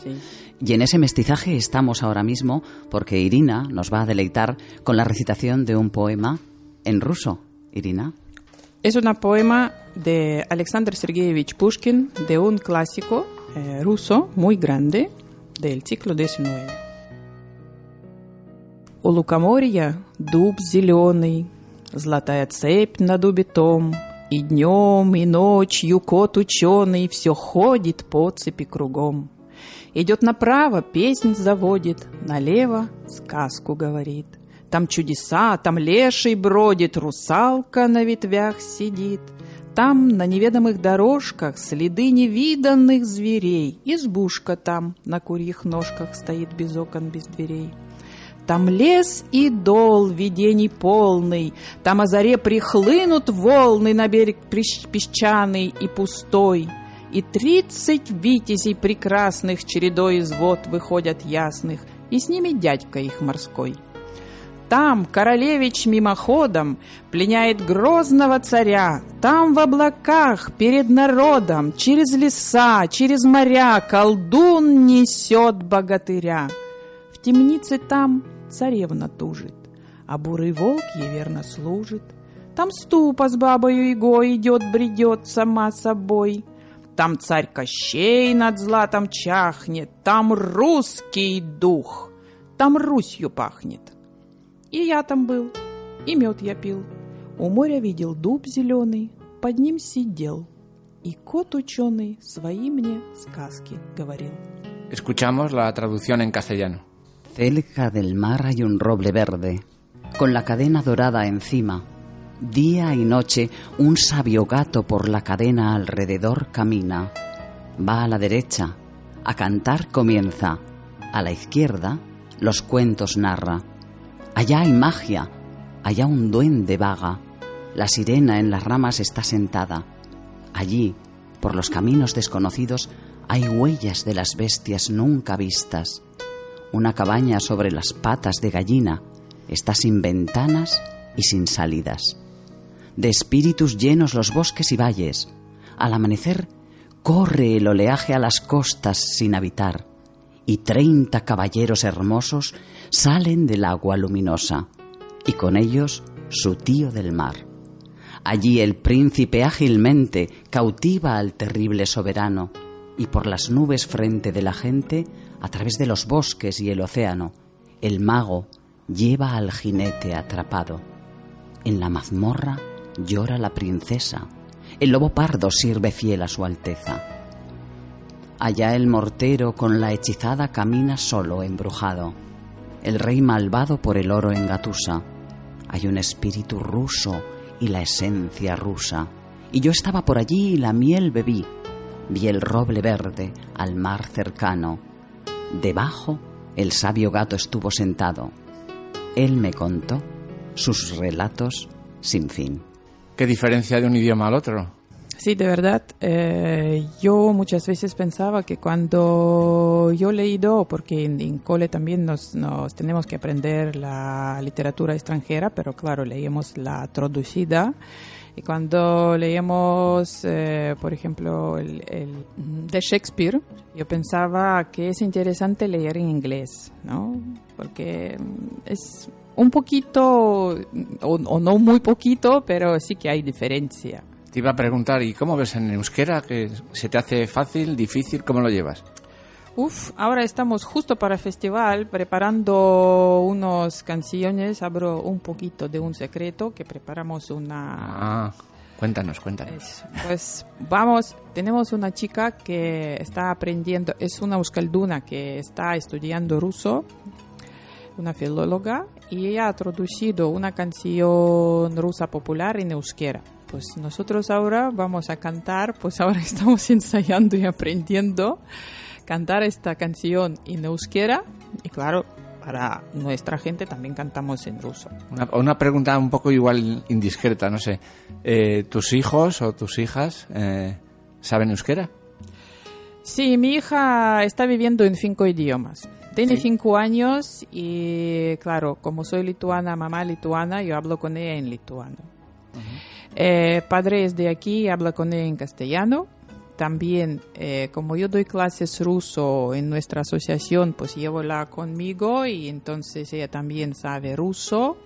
Y en ese mestizaje estamos ahora mismo porque Irina nos va a deleitar con la recitación de un poema en ruso. Irina. Es un poema de Alexander Sergeyevich Pushkin, de un clásico eh, ruso muy grande del siglo XIX. У лукоморья дуб зеленый, Золотая цепь на дубе том, И днем, и ночью кот ученый Все ходит по цепи кругом. Идет направо, песнь заводит, Налево сказку говорит. Там чудеса, там леший бродит, Русалка на ветвях сидит. Там на неведомых дорожках Следы невиданных зверей. Избушка там на курьих ножках Стоит без окон, без дверей. Там лес и дол, видений полный, Там о заре прихлынут волны На берег песчаный и пустой. И тридцать витязей прекрасных Чередой из вод выходят ясных, И с ними дядька их морской. Там королевич мимоходом пленяет грозного царя. Там в облаках перед народом через леса, через моря колдун несет богатыря. В темнице там царевна тужит, а бурый волк ей верно служит. Там ступа с бабою его идет, бредет сама собой. Там царь Кощей над златом чахнет, там русский дух, там Русью пахнет. И я там был, и мед я пил. У моря видел дуб зеленый, под ним сидел. И кот ученый свои мне сказки говорил. Escuchamos la traducción en castellano. Cerca del mar hay un roble verde, con la cadena dorada encima. Día y noche un sabio gato por la cadena alrededor camina. Va a la derecha, a cantar comienza. A la izquierda, los cuentos narra. Allá hay magia, allá un duende vaga. La sirena en las ramas está sentada. Allí, por los caminos desconocidos, hay huellas de las bestias nunca vistas. Una cabaña sobre las patas de gallina está sin ventanas y sin salidas. De espíritus llenos los bosques y valles. Al amanecer corre el oleaje a las costas sin habitar. Y treinta caballeros hermosos salen del agua luminosa. Y con ellos su tío del mar. Allí el príncipe ágilmente cautiva al terrible soberano y por las nubes frente de la gente, a través de los bosques y el océano, el mago lleva al jinete atrapado. En la mazmorra llora la princesa, el lobo pardo sirve fiel a su alteza. Allá el mortero con la hechizada camina solo embrujado, el rey malvado por el oro engatusa. Hay un espíritu ruso y la esencia rusa. Y yo estaba por allí y la miel bebí. Vi el roble verde al mar cercano. Debajo el sabio gato estuvo sentado. Él me contó sus relatos sin fin. ¿Qué diferencia de un idioma al otro? Sí, de verdad. eh, yo muchas veces pensaba que cuando yo leído, porque en, cole también nos, nos tenemos que aprender la literatura extranjera, pero claro, leíamos la traducida. Y cuando leíamos, eh, por ejemplo, el, de Shakespeare, yo pensaba que es interesante leer en inglés, ¿no? Porque es un poquito, o, o no muy poquito, pero sí que hay diferencia. Te iba a preguntar, ¿y cómo ves en euskera? ¿Que ¿Se te hace fácil, difícil? ¿Cómo lo llevas? Uf, ahora estamos justo para el festival preparando unas canciones. Abro un poquito de un secreto que preparamos una... Ah, cuéntanos, cuéntanos. Es- pues vamos, tenemos una chica que está aprendiendo, es una euskalduna que está estudiando ruso, una filóloga, y ella ha traducido una canción rusa popular en euskera. Pues nosotros ahora vamos a cantar, pues ahora estamos ensayando y aprendiendo cantar esta canción en euskera y claro, para nuestra gente también cantamos en ruso. Una, una pregunta un poco igual indiscreta, no sé. Eh, ¿Tus hijos o tus hijas eh, saben euskera? Sí, mi hija está viviendo en cinco idiomas. Tiene Sí. cinco años y, claro, como soy lituana, mamá lituana, yo hablo con ella en lituano. Eh, padre es de aquí, habla con ella en castellano. También, eh, como yo doy clases ruso en nuestra asociación, pues llevo-la conmigo y entonces ella también sabe ruso,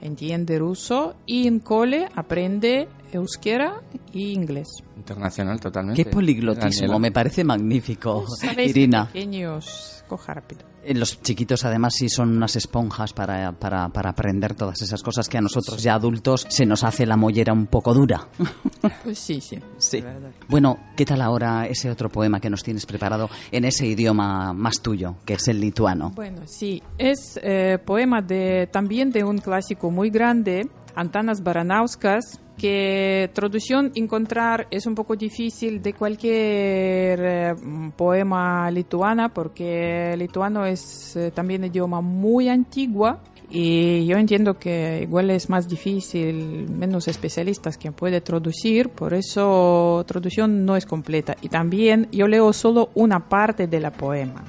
entiende ruso y en cole aprende euskera y inglés. Internacional totalmente. Qué poliglotismo, Daniela. me parece magnífico, Irina. pequeños, coja rápido. Eh, Los chiquitos además sí son unas esponjas para, para, para aprender todas esas cosas que a nosotros ya adultos se nos hace la mollera un poco dura. Pues sí, sí. Sí. Bueno, ¿qué tal ahora ese otro poema que nos tienes preparado en ese idioma más tuyo, que es el lituano? Bueno, sí, es eh, poema de también de un clásico muy grande Antanas Baranauskas, que traducción encontrar es un poco difícil de cualquier eh, poema lituana, porque lituano es eh, también idioma muy antigua y yo entiendo que igual es más difícil, menos especialistas quien puede traducir, por eso traducción no es completa. Y también yo leo solo una parte de la poema.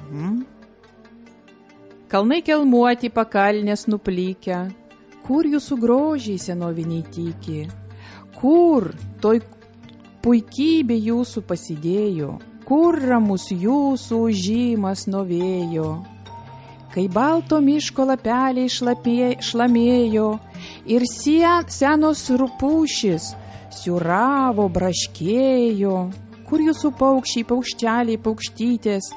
Kalnai kelmuoti pakalnės nuplikę, kur jūsų grožiai senoviniai tyki, kur toj puikybė jūsų pasidėjo, kur ramus jūsų žymas novėjo. Kai balto miško lapeliai šlapė, šlamėjo ir sie, senos rupūšis siuravo, braškėjo, kur jūsų paukščiai, paukšteliai, paukštytės,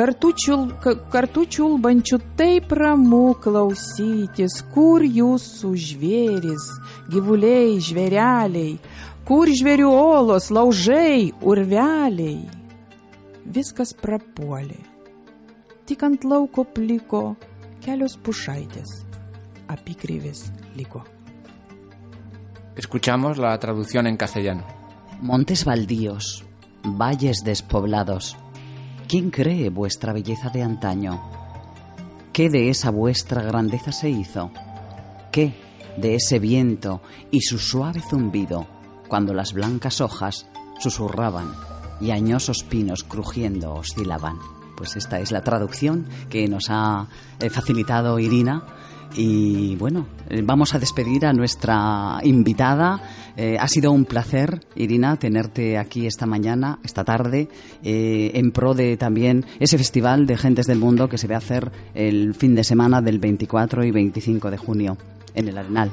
kartu, čiul, ka- kartu čiulbančių taip ramu klausytis, kur jūsų žvėris, gyvuliai, žvėreliai, kur žvėrių olos, laužai, urveliai. Viskas prapuolė. Tik ant lauko pliko kelios pušaitės, apykryvis liko. Escuchamos la traducción en castellano. Montes baldíos, valles despoblados. ¿Quién cree vuestra belleza de antaño? ¿Qué de esa vuestra grandeza se hizo? ¿Qué de ese viento y su suave zumbido cuando las blancas hojas susurraban y añosos pinos crujiendo oscilaban? Pues esta es la traducción que nos ha eh, facilitado Irina. Y bueno, eh, vamos a despedir a nuestra invitada. Eh, ha sido un placer, Irina, tenerte aquí esta mañana, esta tarde, eh, en pro de también ese festival de gentes del mundo que se va a hacer el fin de semana del 24 y 25 de junio en el Arenal.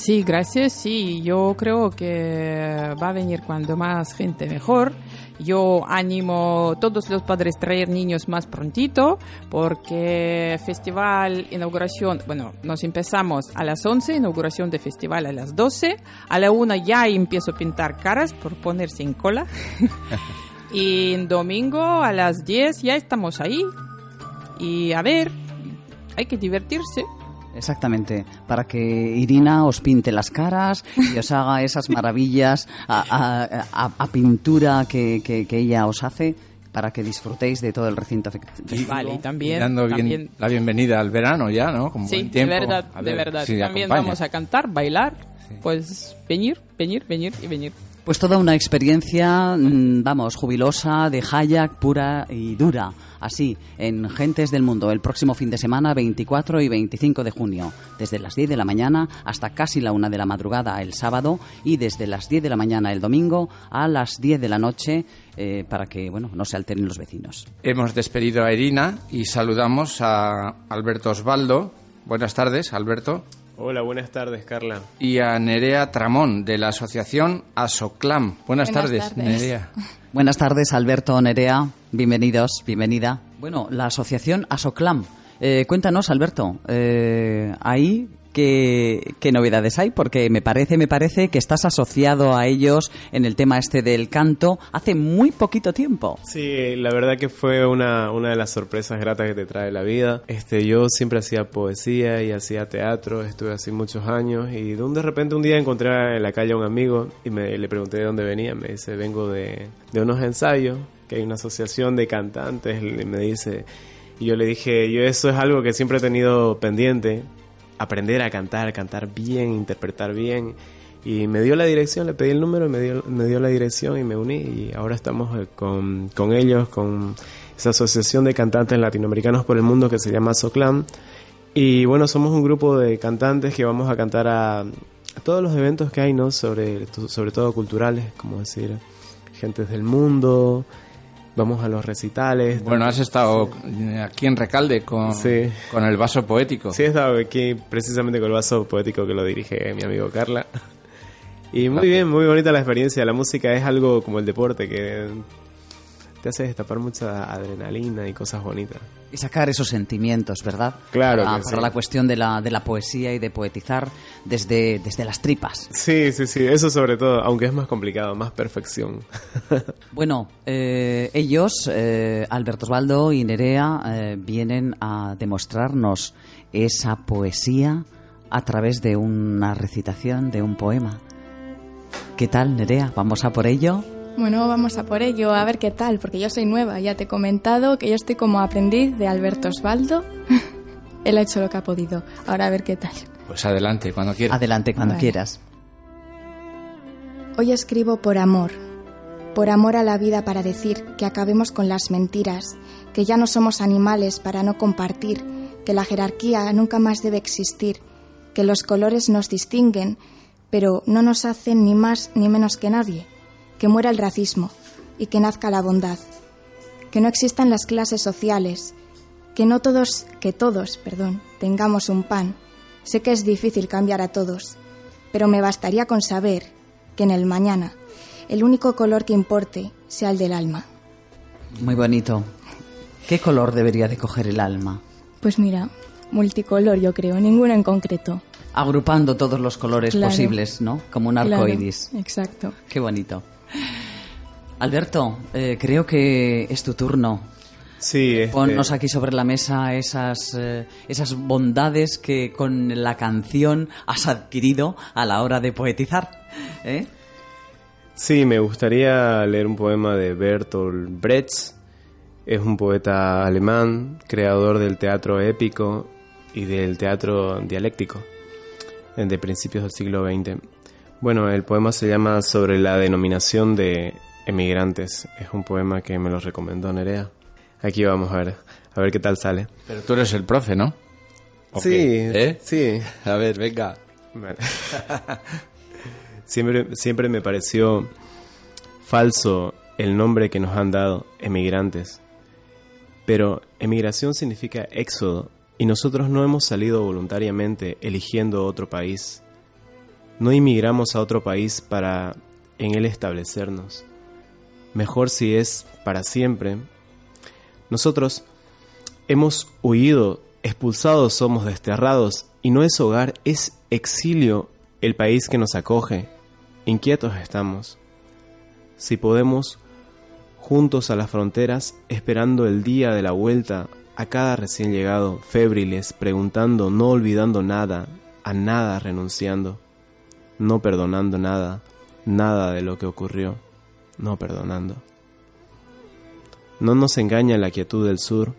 Sí, gracias. Sí, yo creo que va a venir cuando más gente mejor. Yo animo a todos los padres a traer niños más prontito porque festival, inauguración, bueno, nos empezamos a las 11, inauguración de festival a las 12. A la 1 ya empiezo a pintar caras por ponerse en cola. y en domingo a las 10 ya estamos ahí. Y a ver, hay que divertirse. Exactamente, para que Irina os pinte las caras y os haga esas maravillas a, a- a- a pintura que, que- que ella os hace para que disfrutéis de todo el recinto fe- festivo. Vale, y también, dando bien- también la bienvenida al verano ya, ¿no? Con Sí, buen tiempo. de verdad, A de ver verdad. si También acompaña. vamos a cantar, bailar, pues venir, venir, venir y venir. Pues toda una experiencia, mm, vamos, jubilosa, de hayak, pura y dura. Así, en Gentes del Mundo, el próximo fin de semana, 24 y 25 de junio, desde las 10 de la mañana hasta casi la 1 de la madrugada el sábado y desde las 10 de la mañana el domingo a las 10 de la noche eh, para que, bueno, no se alteren los vecinos. Hemos despedido a Irina y saludamos a Alberto Osvaldo. Buenas tardes, Alberto. Hola, buenas tardes, Carla. Y a Nerea Tramón, de la asociación Asoclam. Buenas, Buenas tardes, tardes. Nerea. Buenas tardes, Alberto Nerea. Bienvenidos, bienvenida. Bueno, la asociación Asoclam. Eh, cuéntanos, Alberto, eh, ahí qué, qué novedades hay, porque me parece, me parece que estás asociado a ellos en el tema este del canto hace muy poquito tiempo. Sí, la verdad que fue una, una de las sorpresas gratas que te trae la vida. Este, yo siempre hacía poesía y hacía teatro, estuve así muchos años y de, un, de repente un día encontré en la calle a un amigo y me, le pregunté de dónde venía. Me dice, vengo de, de unos ensayos, que hay una asociación de cantantes, me dice... Y yo le dije, yo eso es algo que siempre he tenido pendiente, aprender a cantar, cantar bien, interpretar bien. Y me dio la dirección, le pedí el número y me dio, me dio la dirección y me uní. Y ahora estamos eh, con, con ellos, con esa asociación de cantantes latinoamericanos por el mundo que se llama SOCLAM. Y bueno, somos un grupo de cantantes que vamos a cantar a, a todos los eventos que hay, ¿no? Sobre, sobre todo culturales, como decir, gentes del mundo. Vamos a los recitales. Bueno, has estado aquí en Recalde con, Sí. con el vaso poético. Sí, he estado aquí precisamente con el vaso poético que lo dirige mi amigo Carla. Y muy bien, muy bonita la experiencia. La música es algo como el deporte que te hace destapar mucha adrenalina y cosas bonitas. Y sacar esos sentimientos, ¿verdad? Claro Para, que para sí. la cuestión de la, de la poesía y de poetizar desde, desde las tripas. Sí, sí, sí, eso sobre todo, aunque es más complicado, más perfección. Bueno, eh, ellos, eh, Alberto Osvaldo y Nerea, eh, vienen a demostrarnos esa poesía a través de una recitación de un poema. ¿Qué tal, Nerea? ¿Vamos a por ello? Bueno, vamos a por ello, a ver qué tal, porque yo soy nueva. Ya te he comentado que yo estoy como aprendiz de Alberto Osvaldo. Él ha hecho lo que ha podido. Ahora a ver qué tal. Pues adelante, cuando quieras. Adelante, cuando Vale. quieras. Hoy escribo por amor, por amor a la vida para decir que acabemos con las mentiras, que ya no somos animales para no compartir, que la jerarquía nunca más debe existir, que los colores nos distinguen, pero no nos hacen ni más ni menos que nadie, que muera el racismo y que nazca la bondad, que no existan las clases sociales, que no todos, que todos, perdón, tengamos un pan. Sé que es difícil cambiar a todos, pero me bastaría con saber que en el mañana el único color que importe sea el del alma. Muy bonito. ¿Qué color debería de coger el alma? Pues mira, multicolor yo creo, ninguno en concreto. Agrupando todos los colores Claro. posibles, ¿no? Como un arco Claro, iris. Exacto. Qué bonito. Alberto, eh, creo que es tu turno. Sí, este- Ponnos aquí sobre la mesa esas, eh, esas bondades que con la canción has adquirido a la hora de poetizar. ¿eh? Sí, me gustaría leer un poema de Bertolt Brecht. Es un poeta alemán, creador del teatro épico y del teatro dialéctico eh, de principios del siglo XX. Bueno, el poema se llama Sobre la denominación de emigrantes. Es un poema que me lo recomendó Nerea. Aquí vamos a ver, a ver qué tal sale. Pero tú eres el profe, ¿no? ¿O Sí? ¿Eh? sí. A ver, venga. Vale. siempre, siempre me pareció falso el nombre que nos han dado, emigrantes. Pero emigración significa éxodo y nosotros no hemos salido voluntariamente eligiendo otro país. No inmigramos a otro país para en él establecernos. Mejor si es para siempre. Nosotros hemos huido, expulsados somos, desterrados, y no es hogar, es exilio el país que nos acoge. Inquietos estamos. Si podemos, juntos a las fronteras, esperando el día de la vuelta, a cada recién llegado, febriles, preguntando, no olvidando nada, a nada renunciando, no perdonando nada, nada de lo que ocurrió, no perdonando. No nos engaña la quietud del sur,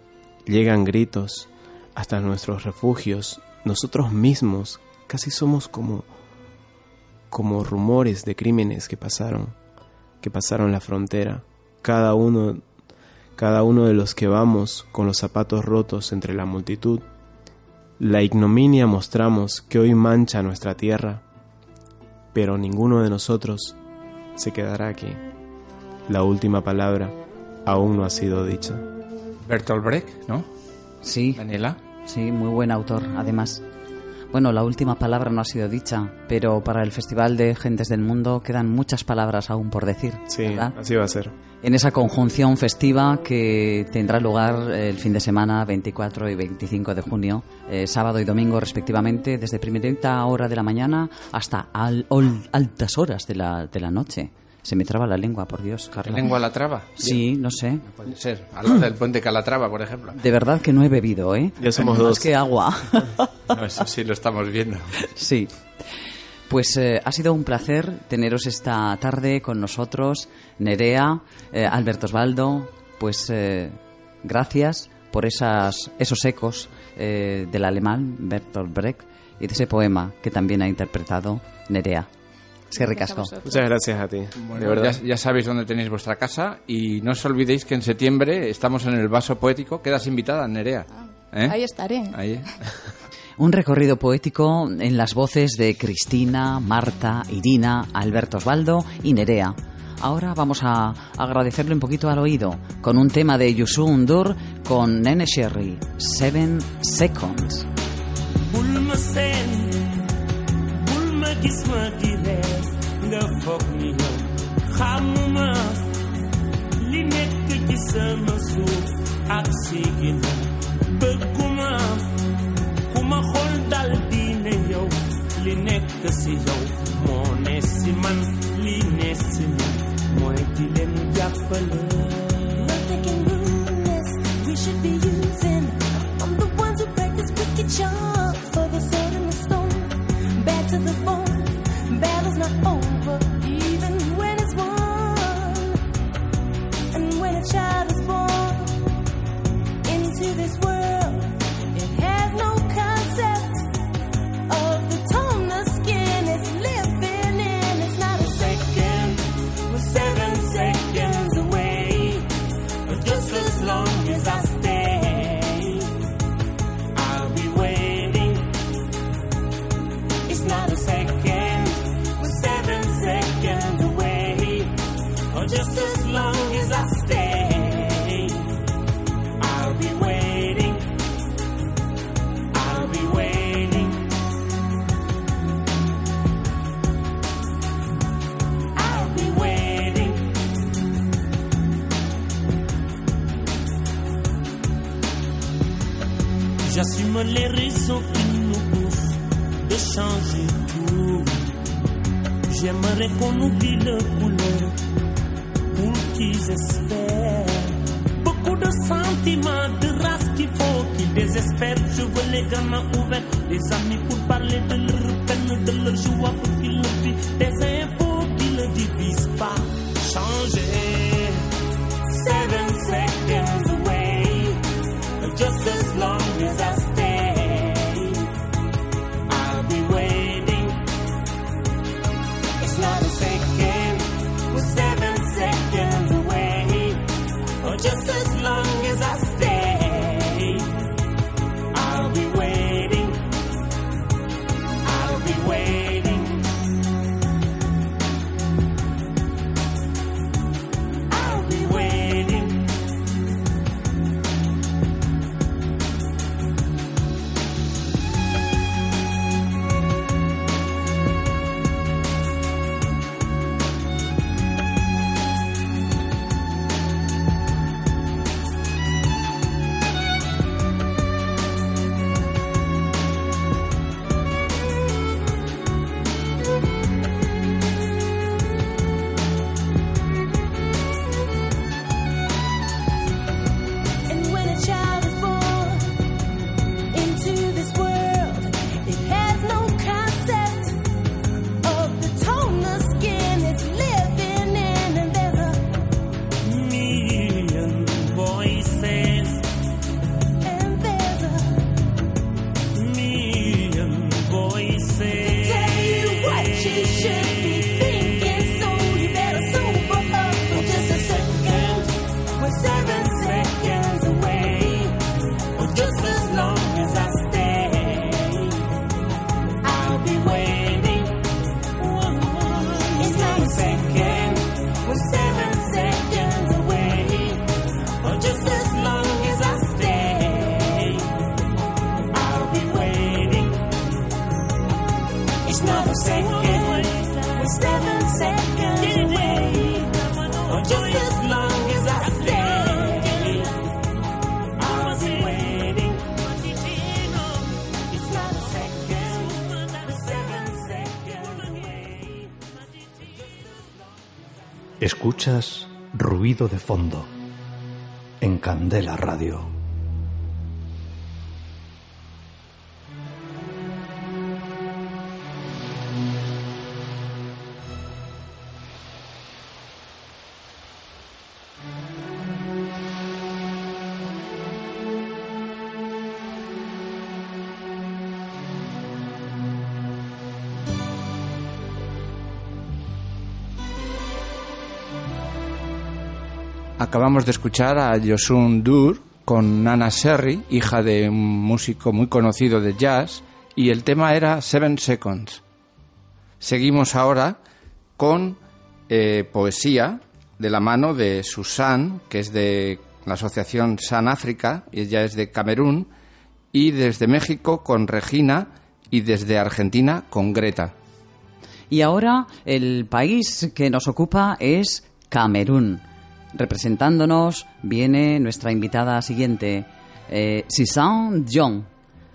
llegan gritos hasta nuestros refugios, nosotros mismos casi somos como como rumores de crímenes que pasaron, que pasaron la frontera. Cada uno cada uno de los que vamos con los zapatos rotos entre la multitud, la ignominia mostramos que hoy mancha nuestra tierra, pero ninguno de nosotros se quedará aquí. La última palabra aún no ha sido dicha. Bertolt Brecht, ¿no? Sí. Daniela. Sí, muy buen autor, además. Bueno, la última palabra no ha sido dicha, pero para el Festival de Gentes del Mundo quedan muchas palabras aún por decir. Sí, ¿verdad? así va a ser. En esa conjunción festiva que tendrá lugar el fin de semana 24 y 25 de junio, eh, sábado y domingo respectivamente, desde primerita hora de la mañana hasta al- altas horas de la, de la noche. Se me traba la lengua, por Dios, Carla. ¿Lengua la traba? Sí, no sé. Puede ser. Al lado del puente Calatrava, por ejemplo. De verdad que no he bebido, ¿eh? Ya somos Más dos. que agua. No, eso sí lo estamos viendo. Sí. Pues eh, ha sido un placer teneros esta tarde con nosotros, Nerea, eh, Alberto Osvaldo. Pues eh, gracias por esas, esos ecos eh, del alemán Bertolt Brecht y de ese poema que también ha interpretado Nerea. Es que ricasco. Muchas gracias a ti. Bueno, de verdad. Ya, ya sabéis dónde tenéis vuestra casa y no os olvidéis que en septiembre estamos en el Vaso Poético. Quedas invitada, Nerea. ¿Eh? Ahí estaré. Ahí. Un recorrido poético en las voces de Cristina, Marta, Irina, Alberto Osvaldo y Nerea. Ahora vamos a agradecerle un poquito al oído con un tema de Yusu Undur con Nene Sherry, Seven Seconds. Reer nga foog ni yow xamuma li nekk ci sama suuf ak si ginnaaw bëgguma ku dal di ne li nekk si yow moo ne man li ne si man mooy di leen jàppale we should be using. I'm the ones who practice wicked charm for the sword and the stone into this world Les raisons qui nous poussent de changer tout. J'aimerais qu'on oublie le couleur pour qu'ils espèrent. Beaucoup de sentiments, de race qu'il faut qu'ils désespèrent. Je veux les gamins ouverts, des amis pour parler de leur peine, de leur joie pour qu'ils le vivent. Des infos qui ne divisent pas. Changer. Ruido de fondo en Candela Radio. Acabamos de escuchar a Yosun Dur con Nana Sherry, hija de un músico muy conocido de jazz, y el tema era Seven Seconds. Seguimos ahora con eh, poesía de la mano de Susan, que es de la asociación San África, y ella es de Camerún, y desde México con Regina, y desde Argentina con Greta. Y ahora el país que nos ocupa es Camerún. Representándonos viene nuestra invitada siguiente, eh, Susan John.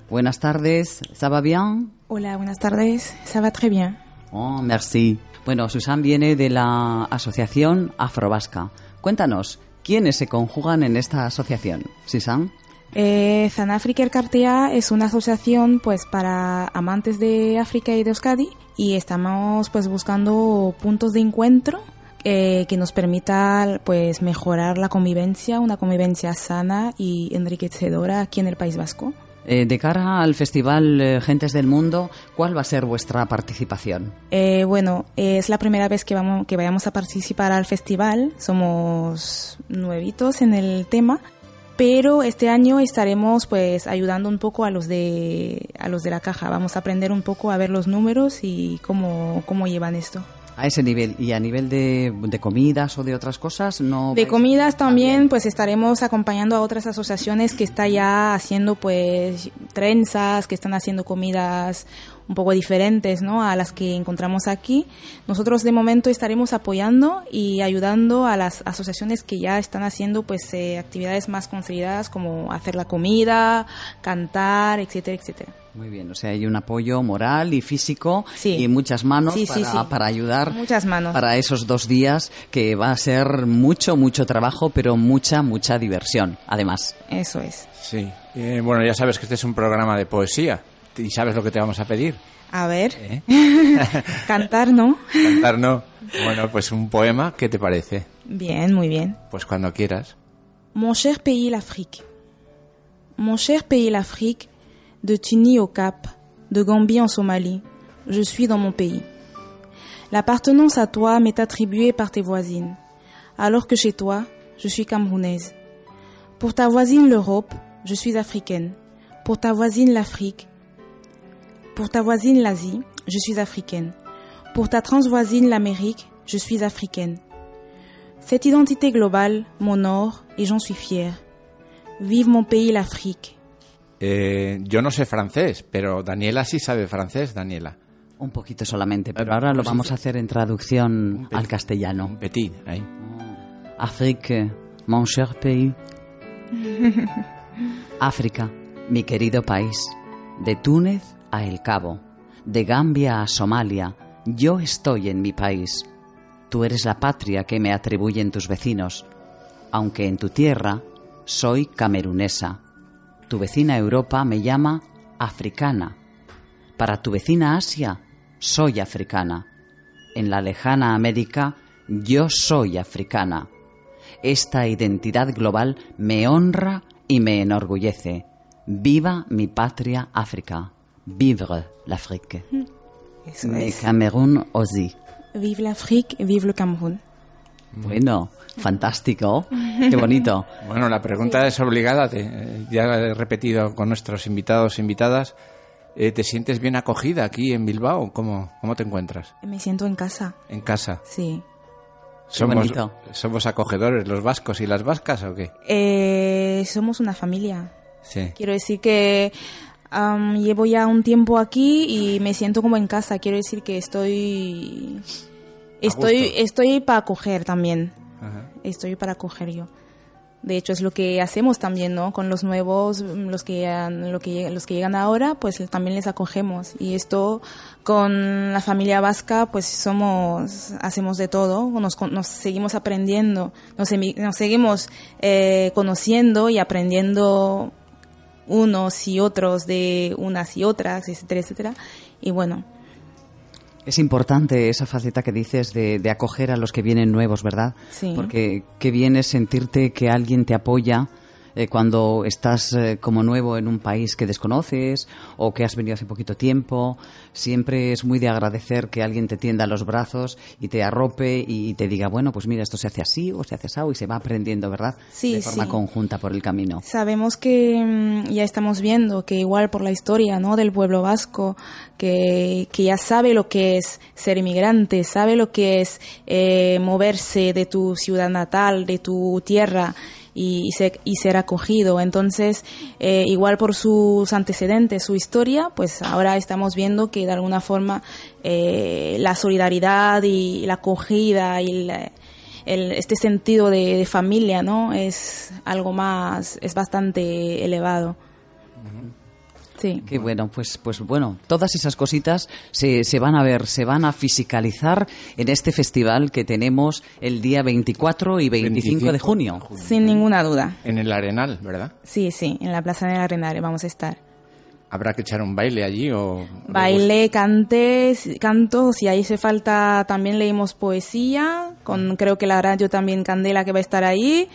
Buenas tardes, ¿ça va bien? Hola, buenas tardes. Ça va très bien. Oh, merci. Bueno, Susan viene de la asociación Afrovasca. Cuéntanos, ¿quiénes se conjugan en esta asociación? Susan. Eh, Zanafrica El Cartea es una asociación pues para amantes de África y de Euskadi y estamos pues buscando puntos de encuentro eh, que nos permita pues mejorar la convivencia, una convivencia sana y enriquecedora aquí en el País Vasco. Eh, de cara al festival eh, Gentes del Mundo, ¿cuál va a ser vuestra participación? Eh, bueno, es la primera vez que vamos que vayamos a participar al festival. Somos nuevitos en el tema, pero este año estaremos pues ayudando un poco a los de a los de la caja. Vamos a aprender un poco a ver los números y cómo cómo llevan esto. A ese nivel. ¿Y a nivel de, de comidas o de otras cosas? no De comidas también, pues estaremos acompañando a otras asociaciones que está ya haciendo pues trenzas, que están haciendo comidas un poco diferentes ¿no? a las que encontramos aquí. Nosotros de momento estaremos apoyando y ayudando a las asociaciones que ya están haciendo pues eh, actividades más consolidadas como hacer la comida, cantar, etcétera, etcétera. Muy bien, o sea, hay un apoyo moral y físico y muchas manos Sí, sí, para, sí. para ayudar Muchas manos. para esos dos días que va a ser mucho, mucho trabajo, pero mucha, mucha diversión, además. Eso es. Sí. Eh, bueno, ya sabes que este es un programa de poesía. ¿Y sabes lo que te vamos a pedir? A ver. ¿Eh? Cantar, ¿no? Cantar, ¿no? Bueno, pues un poema, ¿qué te parece? Bien, muy bien. Pues cuando quieras. Mon cher pays l'Afrique. Mon cher pays l'Afrique, de Tunis au Cap, de Gambie en Somalie, je suis dans mon pays. L'appartenance à toi m'est attribuée par tes voisines, alors que chez toi, je suis camerounaise. Pour ta voisine l'Europe, je suis africaine. Pour ta voisine l'Afrique, pour ta voisine l'Asie, je suis africaine. Pour ta transvoisine l'Amérique, je suis africaine. Cette identité globale m'honore et j'en suis fière. Vive mon pays l'Afrique. Eh, yo no sé francés, pero Daniela sí sabe francés, Daniela. Un poquito solamente, pero ahora lo pues vamos a hacer en traducción al castellano. Petit, ahí. Afrique, mon cher pays. África, mi querido país. De Túnez a El Cabo, de Gambia a Somalia, yo estoy en mi país. Tú eres la patria que me atribuyen tus vecinos, aunque en tu tierra soy camerunesa. Tu vecina Europa me llama africana. Para tu vecina Asia, soy africana. En la lejana América, yo soy africana. Esta identidad global me honra y me enorgullece. Viva mi patria África. Vivre l'Afrique. Es. Camerún aussi. Vive l'Afrique, vive le Cameroun. Bueno, fantástico. Qué bonito. Bueno, la pregunta es obligada, te- eh, ya la he repetido con nuestros invitados e invitadas. Eh, ¿Te sientes bien acogida aquí en Bilbao? ¿Cómo, cómo te encuentras? Me siento en casa. ¿En casa? Sí. ¿Somos. ¿Somos acogedores los vascos y las vascas o qué? Eh, somos una familia. Sí. Quiero decir que llevo ya un tiempo aquí y me siento como en casa. Quiero decir que estoy... Estoy, estoy para acoger también. Estoy para acoger yo. De hecho, es lo que hacemos también, ¿no? Con los nuevos, mm, los que, lo que, los que llegan ahora, pues también les acogemos. Y esto, con la familia vasca, pues somos, hacemos de todo, nos, nos seguimos aprendiendo, nos, nos seguimos eh, conociendo y aprendiendo unos y otros de unas y otras, etcétera, etcétera. Y bueno, Es importante esa faceta que dices de, de acoger a los que vienen nuevos, ¿verdad? Sí. Porque qué bien es sentirte que alguien te apoya eh, cuando estás eh, como nuevo en un país que desconoces o que has venido hace poquito tiempo. Siempre es muy de agradecer que alguien te tienda los brazos y te arrope y te diga, bueno, pues mira, esto se hace así o se hace así y se va aprendiendo, ¿verdad? Sí, de forma sí. conjunta por el camino. Sabemos que mm, ya estamos viendo que igual por la historia ¿no? del pueblo vasco, que, que ya sabe lo que es ser inmigrante, sabe lo que es eh, moverse de tu ciudad natal, de tu tierra y, ser, y ser acogido. Entonces, eh, igual por sus antecedentes, su historia, pues ahora estamos viendo que de alguna forma eh, la solidaridad y la acogida y el- este sentido de familia, ¿no? Es algo más, es bastante elevado. Sí. Qué bueno, pues, pues bueno, todas esas cositas se, se van a ver, se van a fisicalizar en este festival que tenemos el día 24 y 25, de junio. Sin ninguna duda. En el Arenal, ¿verdad? Sí, sí, en la Plaza de la Arenal vamos a estar. ¿Habrá que echar un baile allí o...? Baile, cantes, cantos y ahí hace falta también leímos poesía, con creo que la radio también Candela que va a estar ahí.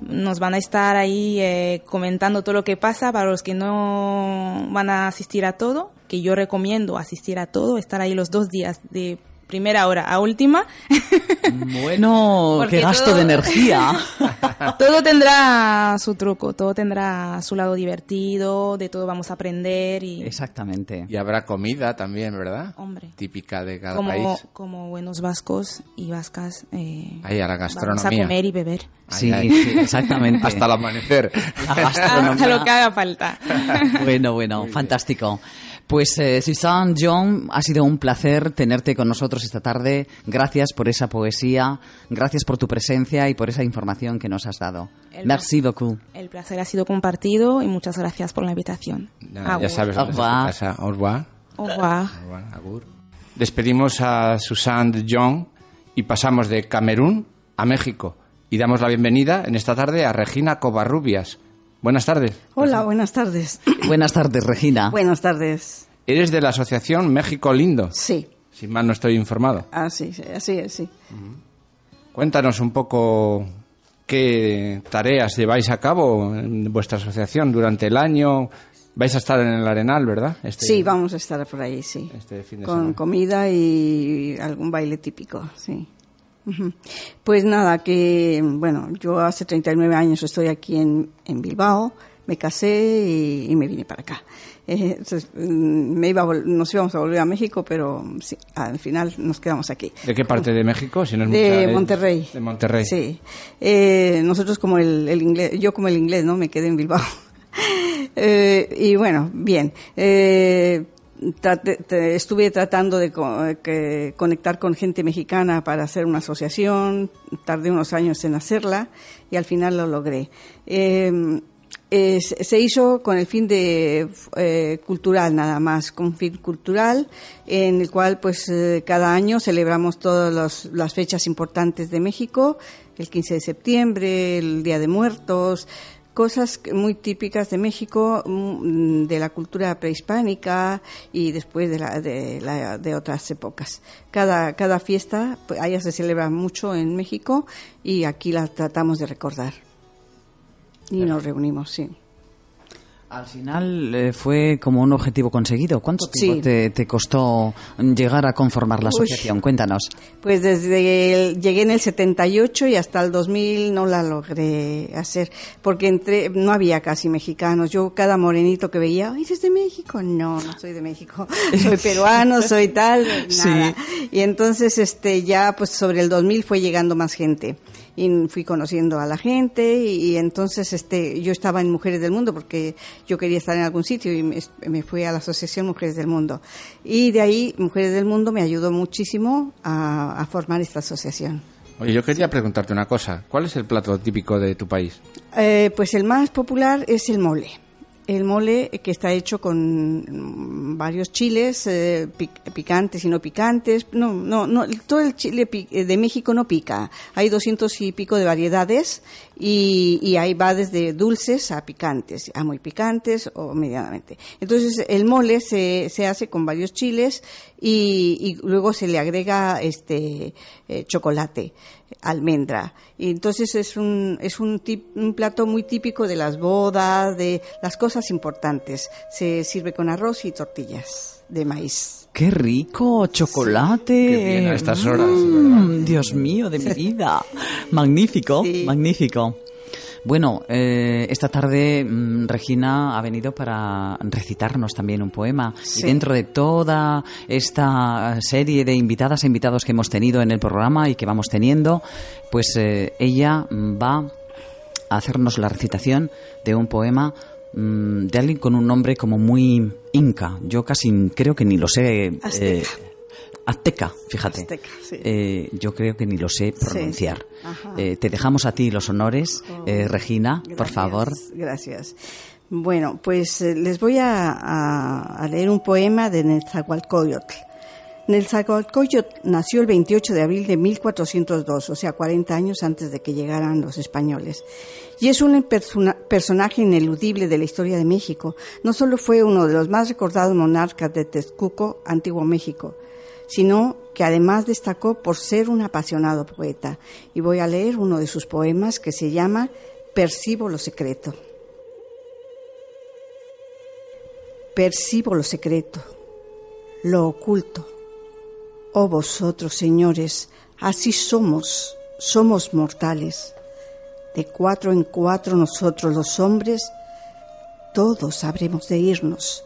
Nos van a estar ahí eh, comentando todo lo que pasa. Para los que no van a asistir a todo, que yo recomiendo asistir a todo, estar ahí los dos días de primera hora a última. Bueno, qué gasto todo- de energía. todo tendrá su truco, todo tendrá su lado divertido, de todo vamos a aprender y Exactamente. Y habrá comida también, ¿verdad? Hombre. Típica de cada como, país. como buenos vascos y vascas. eh, Ahí a la Vamos a gastronomía. comer y beber. Sí, Ay, ay. sí, exactamente. Hasta el amanecer. La gastronomía. Hasta lo que haga falta. Bueno, bueno, fantástico. Pues eh, Susan John, ha sido un placer tenerte con nosotros esta tarde. Gracias por esa poesía, gracias por tu presencia y por esa información que nos has dado. El Merci beaucoup. El placer ha sido compartido y muchas gracias por la invitación. Nada, ya sabes está tu casa. Au revoir. Au revoir. Au revoir, agur. Despedimos a Susan John y pasamos de Camerún a México. Y damos la bienvenida en esta tarde a Regina Covarrubias. Buenas tardes. Hola, buenas tardes. Buenas tardes, Regina. Buenas tardes. Eres de la Asociación México Lindo. Sí. Si mal no estoy informado. Así, así es, sí. Cuéntanos un poco qué tareas lleváis a cabo en vuestra asociación durante el año. Vais a estar en el Arenal, ¿verdad? Este- Sí, vamos a estar por ahí, sí. Este fin de Con semana. comida y algún baile típico, sí. Pues nada, que bueno, yo hace 39 años estoy aquí en, en Bilbao, me casé y, y me vine para acá. Eh, entonces, mm, me iba a nos íbamos a volver a México, pero sí, al final nos quedamos aquí. ¿De qué parte de México? Si no es de mucha- Monterrey. De Monterrey. Sí. Eh, nosotros como el, el inglés, yo como el inglés, ¿no? Me quedé en Bilbao. Eh, y bueno, bien. Eh, estuve tratando de que- conectar con gente mexicana para hacer una asociación. Tardé unos años en hacerla y al final lo logré. Eh, eh, se hizo con el fin de eh, cultural nada más, con fin cultural en el cual pues eh, cada año celebramos todas las fechas importantes de México, el 15 de septiembre, el Día de Muertos, cosas muy típicas de México, mm, de la cultura prehispánica y después de, la, de, la- de otras épocas. Cada, cada fiesta, pues, allá se celebra mucho en México y aquí la tratamos de recordar. Y nos reunimos, sí. Al final eh, fue como un objetivo conseguido. ¿Cuánto tiempo Sí. te, te costó llegar a conformar la Uy. asociación? Cuéntanos. Pues desde el- llegué en el 78 y hasta el 2000 no la logré hacer porque entre no había casi mexicanos. Yo cada morenito que veía, "Ay, ¿eres de México? No, no soy de México. Soy peruano, soy tal, nada. Y entonces este ya pues sobre el 2000 fue llegando más gente y fui conociendo a la gente y, y entonces este yo estaba en Mujeres del Mundo porque yo quería estar en algún sitio y me, me fui a la Asociación Mujeres del Mundo y de ahí Mujeres del Mundo me ayudó muchísimo a, a formar esta asociación. Oye, yo quería preguntarte una cosa. ¿Cuál es el plato típico de tu país? Eh, pues el más popular es el mole. El mole que está hecho con varios chiles, eh, pic- picantes y no picantes. No, no, no, todo el chile eh, de México no pica. Hay doscientos y pico de variedades y, y ahí va desde dulces a picantes, a muy picantes o medianamente. Entonces el mole se, se hace con varios chiles y, y luego se le agrega este eh, chocolate, almendra. Y entonces es un es un, tip- un plato muy típico de las bodas, de las cosas importantes. Se sirve con arroz y tortillas de maíz. ¡Qué rico! ¡Chocolate! Qué bien a estas horas, Mm, Dios mío, de mi vida. Magnífico, magnífico. Bueno, eh, esta tarde mm, Regina ha venido para recitarnos también un poema. Sí. Y dentro de toda esta serie de invitadas e invitados que hemos tenido en el programa y que vamos teniendo, pues eh, ella va a hacernos la recitación de un poema mm, de alguien con un nombre como muy inca. Yo casi creo que ni lo sé. eh, Azteca. fíjate. Azteca, sí. Eh, yo creo que ni lo sé pronunciar. Eh, te dejamos a ti los honores, eh, Regina, por favor. Gracias. Bueno, pues les voy a, a- a leer un poema de Netzahualcoyotl. Netzahualcoyotl nació el 28 de abril de 1402, o sea, 40 años antes de que llegaran los españoles. Y es un persona- personaje ineludible de la historia de México. No solo fue uno de los más recordados monarcas de Texcoco, antiguo México, sino que además destacó por ser un apasionado poeta. Y voy a leer uno de sus poemas que se llama Percibo lo secreto. Percibo lo secreto, lo oculto, Oh vosotros, señores, así somos, somos mortales. De cuatro en cuatro nosotros los hombres, todos habremos de irnos,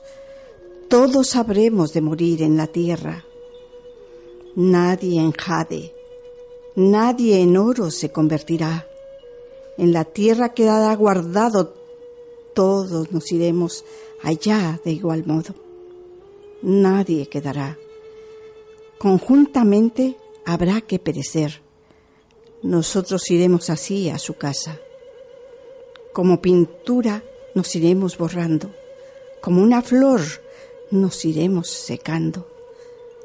todos habremos de morir en la tierra. Nadie en jade, nadie en oro se convertirá. En la tierra quedará guardado, todos nos iremos allá de igual modo. Nadie quedará. Conjuntamente habrá que perecer. Nosotros iremos así a su casa. Como pintura nos iremos borrando. Como una flor nos iremos secando.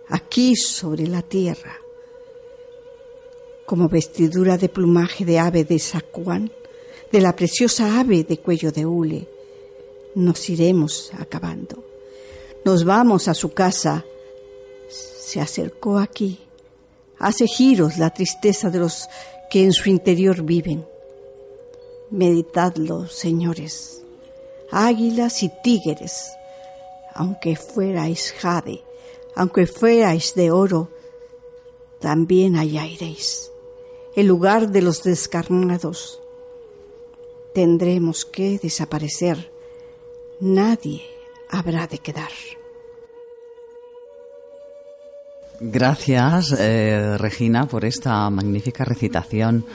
Aquí sobre la tierra. Como vestidura de plumaje de ave de sacuán, de la preciosa ave de cuello de hule, nos iremos acabando. Nos vamos a su casa. Se acercó aquí. Hace giros la tristeza de los que en su interior viven. Meditadlo, señores. Águilas y tigres, aunque fuerais jade, aunque fuerais de oro, también allá iréis. El lugar de los descarnados. Tendremos que desaparecer. Nadie habrá de quedar. Gracias, eh, Regina, por esta magnífica recitación.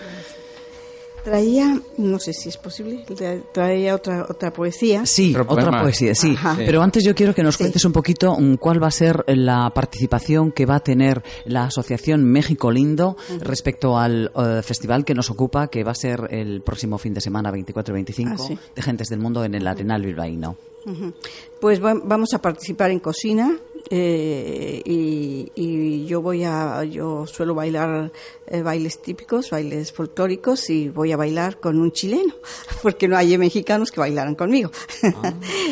Traía, no sé si es posible, tra- traía otra, otra poesía. Sí, otra poesía, sí. Pero antes yo quiero que nos cuentes un poquito mm, cuál va a ser la participación que va a tener la Asociación México Lindo respecto al eh, festival que nos ocupa, que va a ser el próximo fin de semana, 24 y 25, Ah, sí. de Gentes del Mundo en el Arenal Bilbaíno. Pues va- vamos a participar en cocina eh, y, y yo voy a yo suelo bailar eh, bailes típicos, bailes folclóricos y voy a bailar con un chileno porque no hay mexicanos que bailaran conmigo.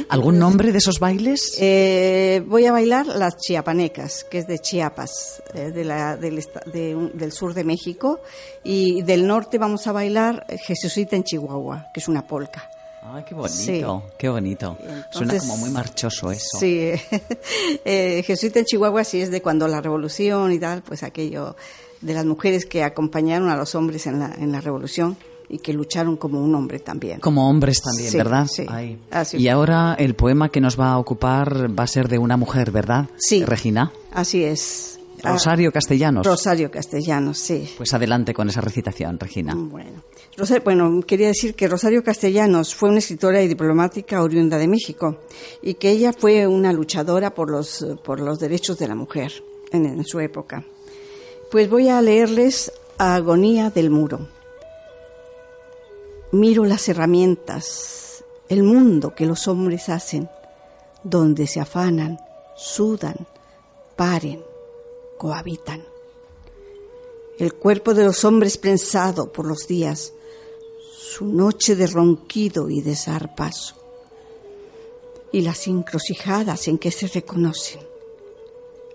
¿Algún nombre de esos bailes? Eh, voy a bailar las chiapanecas, que es de Chiapas, eh, de la- del, de del sur de México, y del norte vamos a bailar Jesucita en Chihuahua, que es una polca. Ay, qué bonito, Sí. qué bonito. Suena Entonces, como muy marchoso eso. Sí, eh, Jesuita en Chihuahua sí es de cuando la revolución y tal, pues aquello de las mujeres que acompañaron a los hombres en la, en la revolución y que lucharon como un hombre también. Como hombres también, Sí, ¿verdad? sí. Ay. Así Y ahora el poema que nos va a ocupar va a ser de una mujer, ¿verdad? Sí. Regina. Así es. Rosario Castellanos. Rosario Castellanos, sí. Pues adelante con esa recitación, Regina. Bueno. Bueno, quería decir que Rosario Castellanos fue una escritora y diplomática oriunda de México y que ella fue una luchadora por los, por los derechos de la mujer en, en su época. Pues voy a leerles Agonía del Muro. Miro las herramientas, el mundo que los hombres hacen, donde se afanan, sudan, paren, cohabitan. El cuerpo de los hombres prensado por los días, su noche de ronquido y de zarpazo, y las encrucijadas en que se reconocen.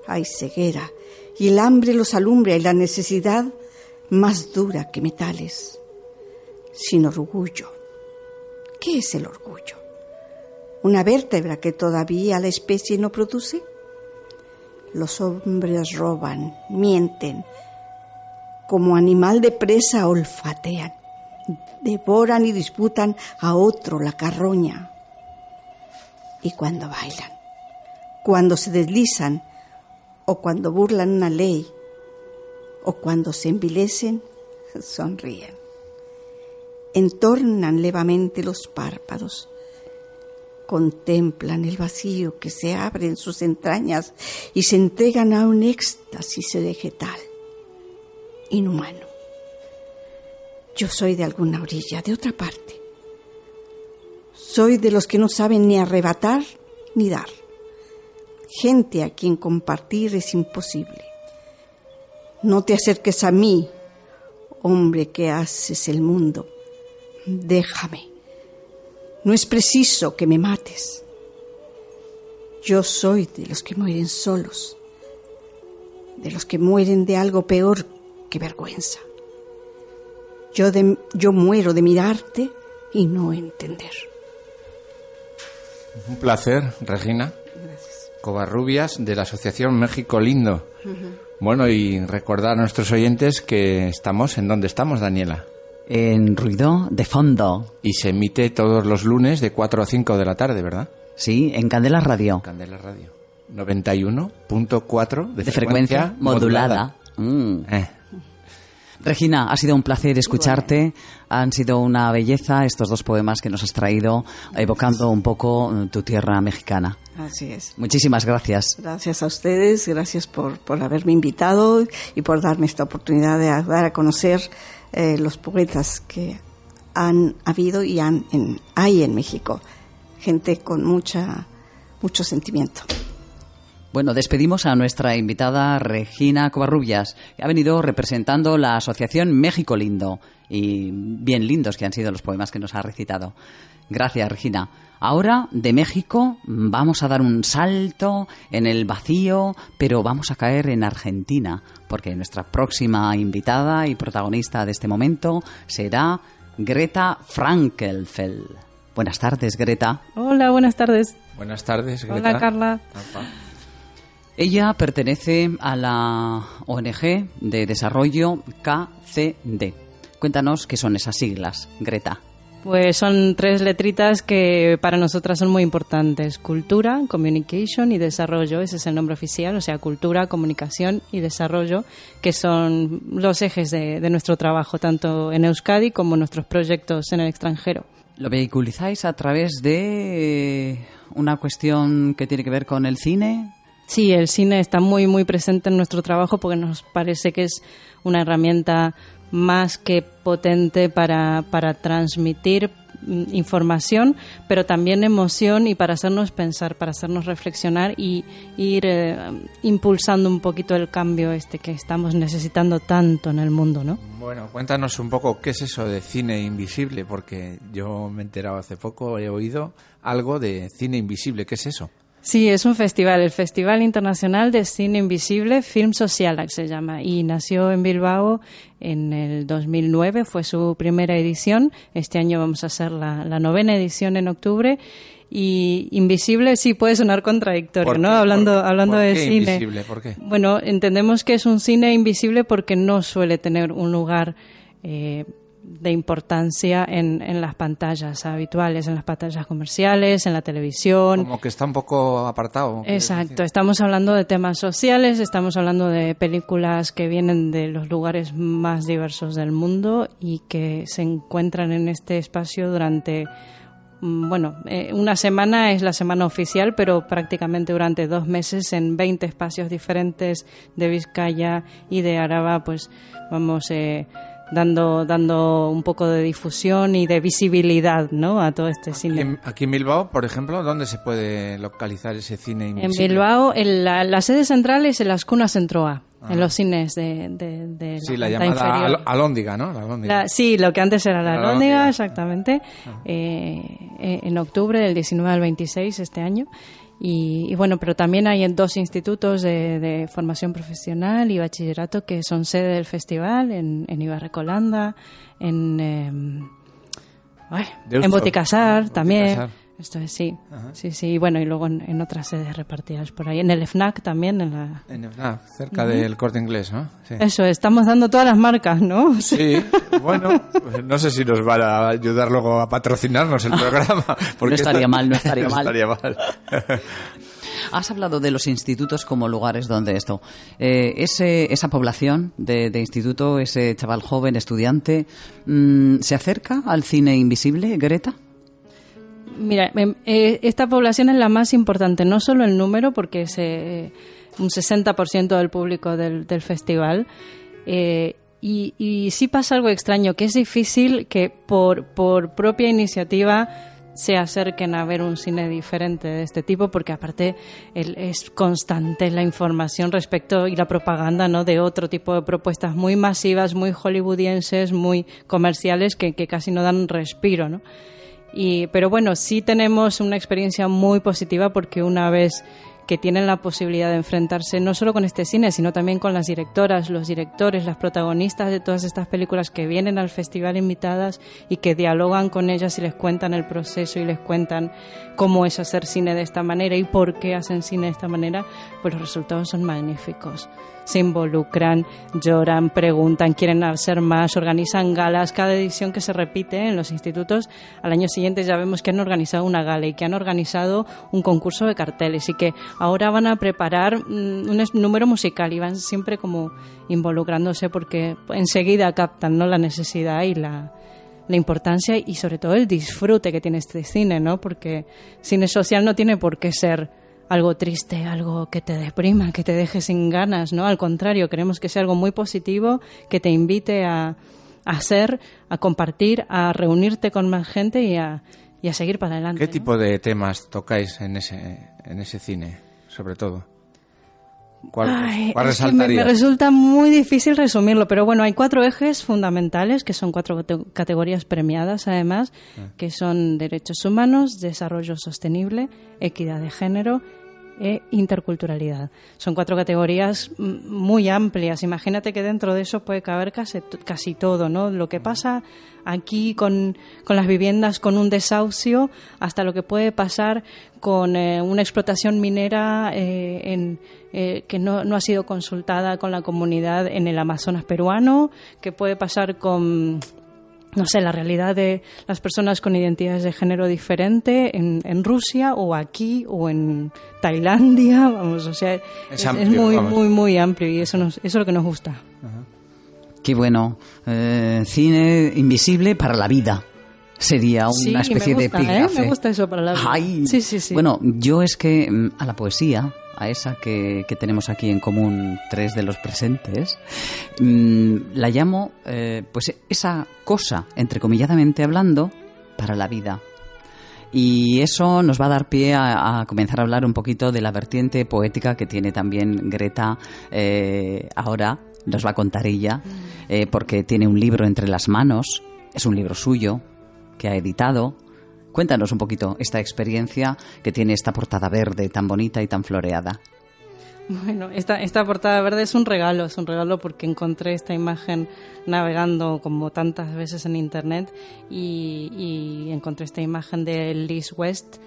Hay ceguera, y el hambre los alumbra y la necesidad más dura que metales. Sin orgullo. ¿Qué es el orgullo? ¿Una vértebra que todavía la especie no produce? Los hombres roban, mienten, como animal de presa olfatean, devoran y disputan a otro la carroña. Y cuando bailan, cuando se deslizan, o cuando burlan una ley, o cuando se envilecen, sonríen. Entornan levemente los párpados, contemplan el vacío que se abre en sus entrañas y se entregan a un éxtasis vegetal, inhumano. Yo soy de alguna orilla, de otra parte. Soy de los que no saben ni arrebatar ni dar. Gente a quien compartir es imposible. No te acerques a mí, hombre que haces el mundo. Déjame. No es preciso que me mates. Yo soy de los que mueren solos, de los que mueren de algo peor que vergüenza. Yo, de- yo muero de mirarte y no entender. Un placer, Regina. Gracias. Covarrubias de la Asociación México Lindo. Bueno, y recordar a nuestros oyentes que estamos en donde estamos, Daniela. En ruido de fondo. Y se emite todos los lunes de 4 a 5 de la tarde, ¿verdad? Sí, en Candela Radio. Candela Radio. 91.4 de, De frecuencia modulada. Mm. Eh. Regina, ha sido un placer escucharte. Han sido una belleza estos dos poemas que nos has traído, evocando un poco eh, tu tierra mexicana. Así es. Muchísimas gracias. Gracias a ustedes, gracias por, por haberme invitado y por darme esta oportunidad de dar a conocer eh, los poetas que han habido y han en- hay en México. Gente con mucha, mucho sentimiento. Bueno, despedimos a nuestra invitada Regina Covarrubias, que ha venido representando la Asociación México Lindo. Y bien lindos que han sido los poemas que nos ha recitado. Gracias, Regina. Ahora, de México, vamos a dar un salto en el vacío, pero vamos a caer en Argentina, porque nuestra próxima invitada y protagonista de este momento será Greta Frankelfeld. Buenas tardes, Greta. Hola, buenas tardes. Buenas tardes, Greta. Hola, Carla. Ella pertenece a la ONG de desarrollo KCD. Cuéntanos qué son esas siglas, Greta. Pues son tres letritas que para nosotras son muy importantes. Cultura, Communication y Desarrollo. Ese es el nombre oficial, o sea, cultura, comunicación y desarrollo, que son los ejes de, de nuestro trabajo, tanto en Euskadi como en nuestros proyectos en el extranjero. Lo vehiculizáis a través de una cuestión que tiene que ver con el cine. Sí, el cine está muy, muy presente en nuestro trabajo porque nos parece que es una herramienta más que potente para, para transmitir mm, información, pero también emoción y para hacernos pensar, para hacernos reflexionar y ir eh, impulsando un poquito el cambio este que estamos necesitando tanto en el mundo, ¿no? Bueno, cuéntanos un poco qué es eso de cine invisible, porque yo me he enterado hace poco, he oído algo de cine invisible. ¿Qué es eso? Sí, es un festival, el Festival Internacional de Cine Invisible, Film Socialac se llama, y nació en Bilbao en el 2009, fue su primera edición, este año vamos a hacer la, la novena edición en octubre, y Invisible sí puede sonar contradictorio, ¿Por ¿no? Hablando, ¿Por- hablando por de qué cine. invisible? ¿Por qué? Bueno, entendemos que es un cine invisible porque no suele tener un lugar eh, de importancia en, en las pantallas habituales, en las pantallas comerciales, en la televisión. Como que está un poco apartado. Exacto, estamos hablando de temas sociales, estamos hablando de películas que vienen de los lugares más diversos del mundo y que se encuentran en este espacio durante, mm, bueno, eh, una semana es la semana oficial, pero prácticamente durante dos meses en 20 espacios diferentes de Vizcaya y de Araba, pues vamos... Eh, dando dando un poco de difusión y de visibilidad ¿no? a todo este cine. Aquí en Bilbao, por ejemplo, ¿dónde se puede localizar ese cine En invisible? Bilbao, en la, la sede central es en las Cunas Centroa, en los cines de, de, de Sí, la llamada al- alóndiga, ¿no? La alóndiga. La- sí, lo que antes era la Alhóndiga, Alhóndiga. exactamente, eh, eh, en octubre del 19 al 26 este año. Y, y bueno, pero también hay en dos institutos de, de formación profesional y bachillerato que son sede del festival, en, en Ibarrecolanda, en, eh, ay, Deusto. en Boticasar también. Boticasar. Esto es, sí, Ajá. sí, sí, y bueno, y luego en, en otras sedes repartidas por ahí. En el FNAC también, en la... En Efna, cerca del corte inglés, ¿no? Sí. Eso, estamos dando todas las marcas, ¿no? Sí, bueno, pues no sé si nos van a ayudar luego a patrocinarnos el programa. porque estaría esto- mal, no estaría mal. estaría mal. Has hablado de los institutos como lugares donde esto. eh, ese, esa población de, de instituto, ese chaval joven, estudiante, mm, ¿se acerca al cine invisible, Greta? Mira, em, eh, esta población es la más importante, no solo el número, porque es eh, un 60% del público del, festival. eh, y, sí pasa algo extraño, que es difícil que por, por propia iniciativa se acerquen a ver un cine diferente de este tipo, porque aparte es constante la información respecto y la propaganda ¿no? de otro tipo de propuestas muy masivas, muy hollywoodienses, muy comerciales, que, que casi no dan respiro. ¿no? Y, pero bueno, sí tenemos una experiencia muy positiva porque una vez que tienen la posibilidad de enfrentarse no solo con este cine, sino también con las directoras, los directores, las protagonistas de todas estas películas que vienen al festival invitadas y que dialogan con ellas y les cuentan el proceso y les cuentan cómo es hacer cine de esta manera y por qué hacen cine de esta manera, pues los resultados son magníficos. Se involucran, lloran, preguntan, quieren hacer más, organizan galas. Cada edición que se repite en los institutos, al año siguiente ya vemos que han organizado una gala y que han organizado un concurso de carteles y que ahora van a preparar mm, un número musical y van siempre como involucrándose porque enseguida captan ¿no? la necesidad y la, la importancia y sobre todo el disfrute que tiene este cine, ¿no? Porque cine social no tiene por qué ser algo triste, algo que te deprima, que te deje sin ganas, ¿no? Al contrario, queremos que sea algo muy positivo, que te invite a, a hacer, a compartir, a reunirte con más gente y a, y a seguir para adelante. ¿Qué tipo de temas tocáis en ese, en ese cine, sobre todo? ¿Cuál, Ay, cuál es que me, me resulta muy difícil resumirlo, pero bueno, hay cuatro ejes fundamentales, que son cuatro cate- categorías premiadas además, Ah. que son derechos humanos, desarrollo sostenible, equidad de género e interculturalidad. Son cuatro categorías mm, muy amplias. Imagínate que dentro de eso puede caber casi, casi todo, ¿no? Lo que pasa aquí con, con las viviendas, con un desahucio, hasta lo que puede pasar con eh, una explotación minera eh, en, eh, que no, no ha sido consultada con la comunidad en el Amazonas peruano, que puede pasar con no sé, la realidad de las personas con identidades de género diferente en, en Rusia o aquí o en Tailandia, vamos, o sea, es, es amplio, muy, vamos. muy, muy amplio y eso, nos, eso es lo que nos gusta. Qué bueno. Eh, cine invisible para la vida. Sería Sí, una especie me de ¿eh? epígrafe. Me gusta eso para la vida. Ay. Sí, sí, sí. Bueno, yo es que mm, a la poesía, a esa que, que tenemos aquí en común tres de los presentes, mm, la llamo, eh, pues, esa cosa, entrecomilladamente hablando, para la vida. Y eso nos va a dar pie a, a comenzar a hablar un poquito de la vertiente poética que tiene también Greta eh, ahora. Nos va a contar ella, eh, porque tiene un libro entre las manos, es un libro suyo que ha editado. Cuéntanos un poquito esta experiencia que tiene esta portada verde tan bonita y tan floreada. Bueno, esta, esta portada verde es un regalo, es un regalo porque encontré esta imagen navegando como tantas veces en internet y, y encontré esta imagen de Liz West.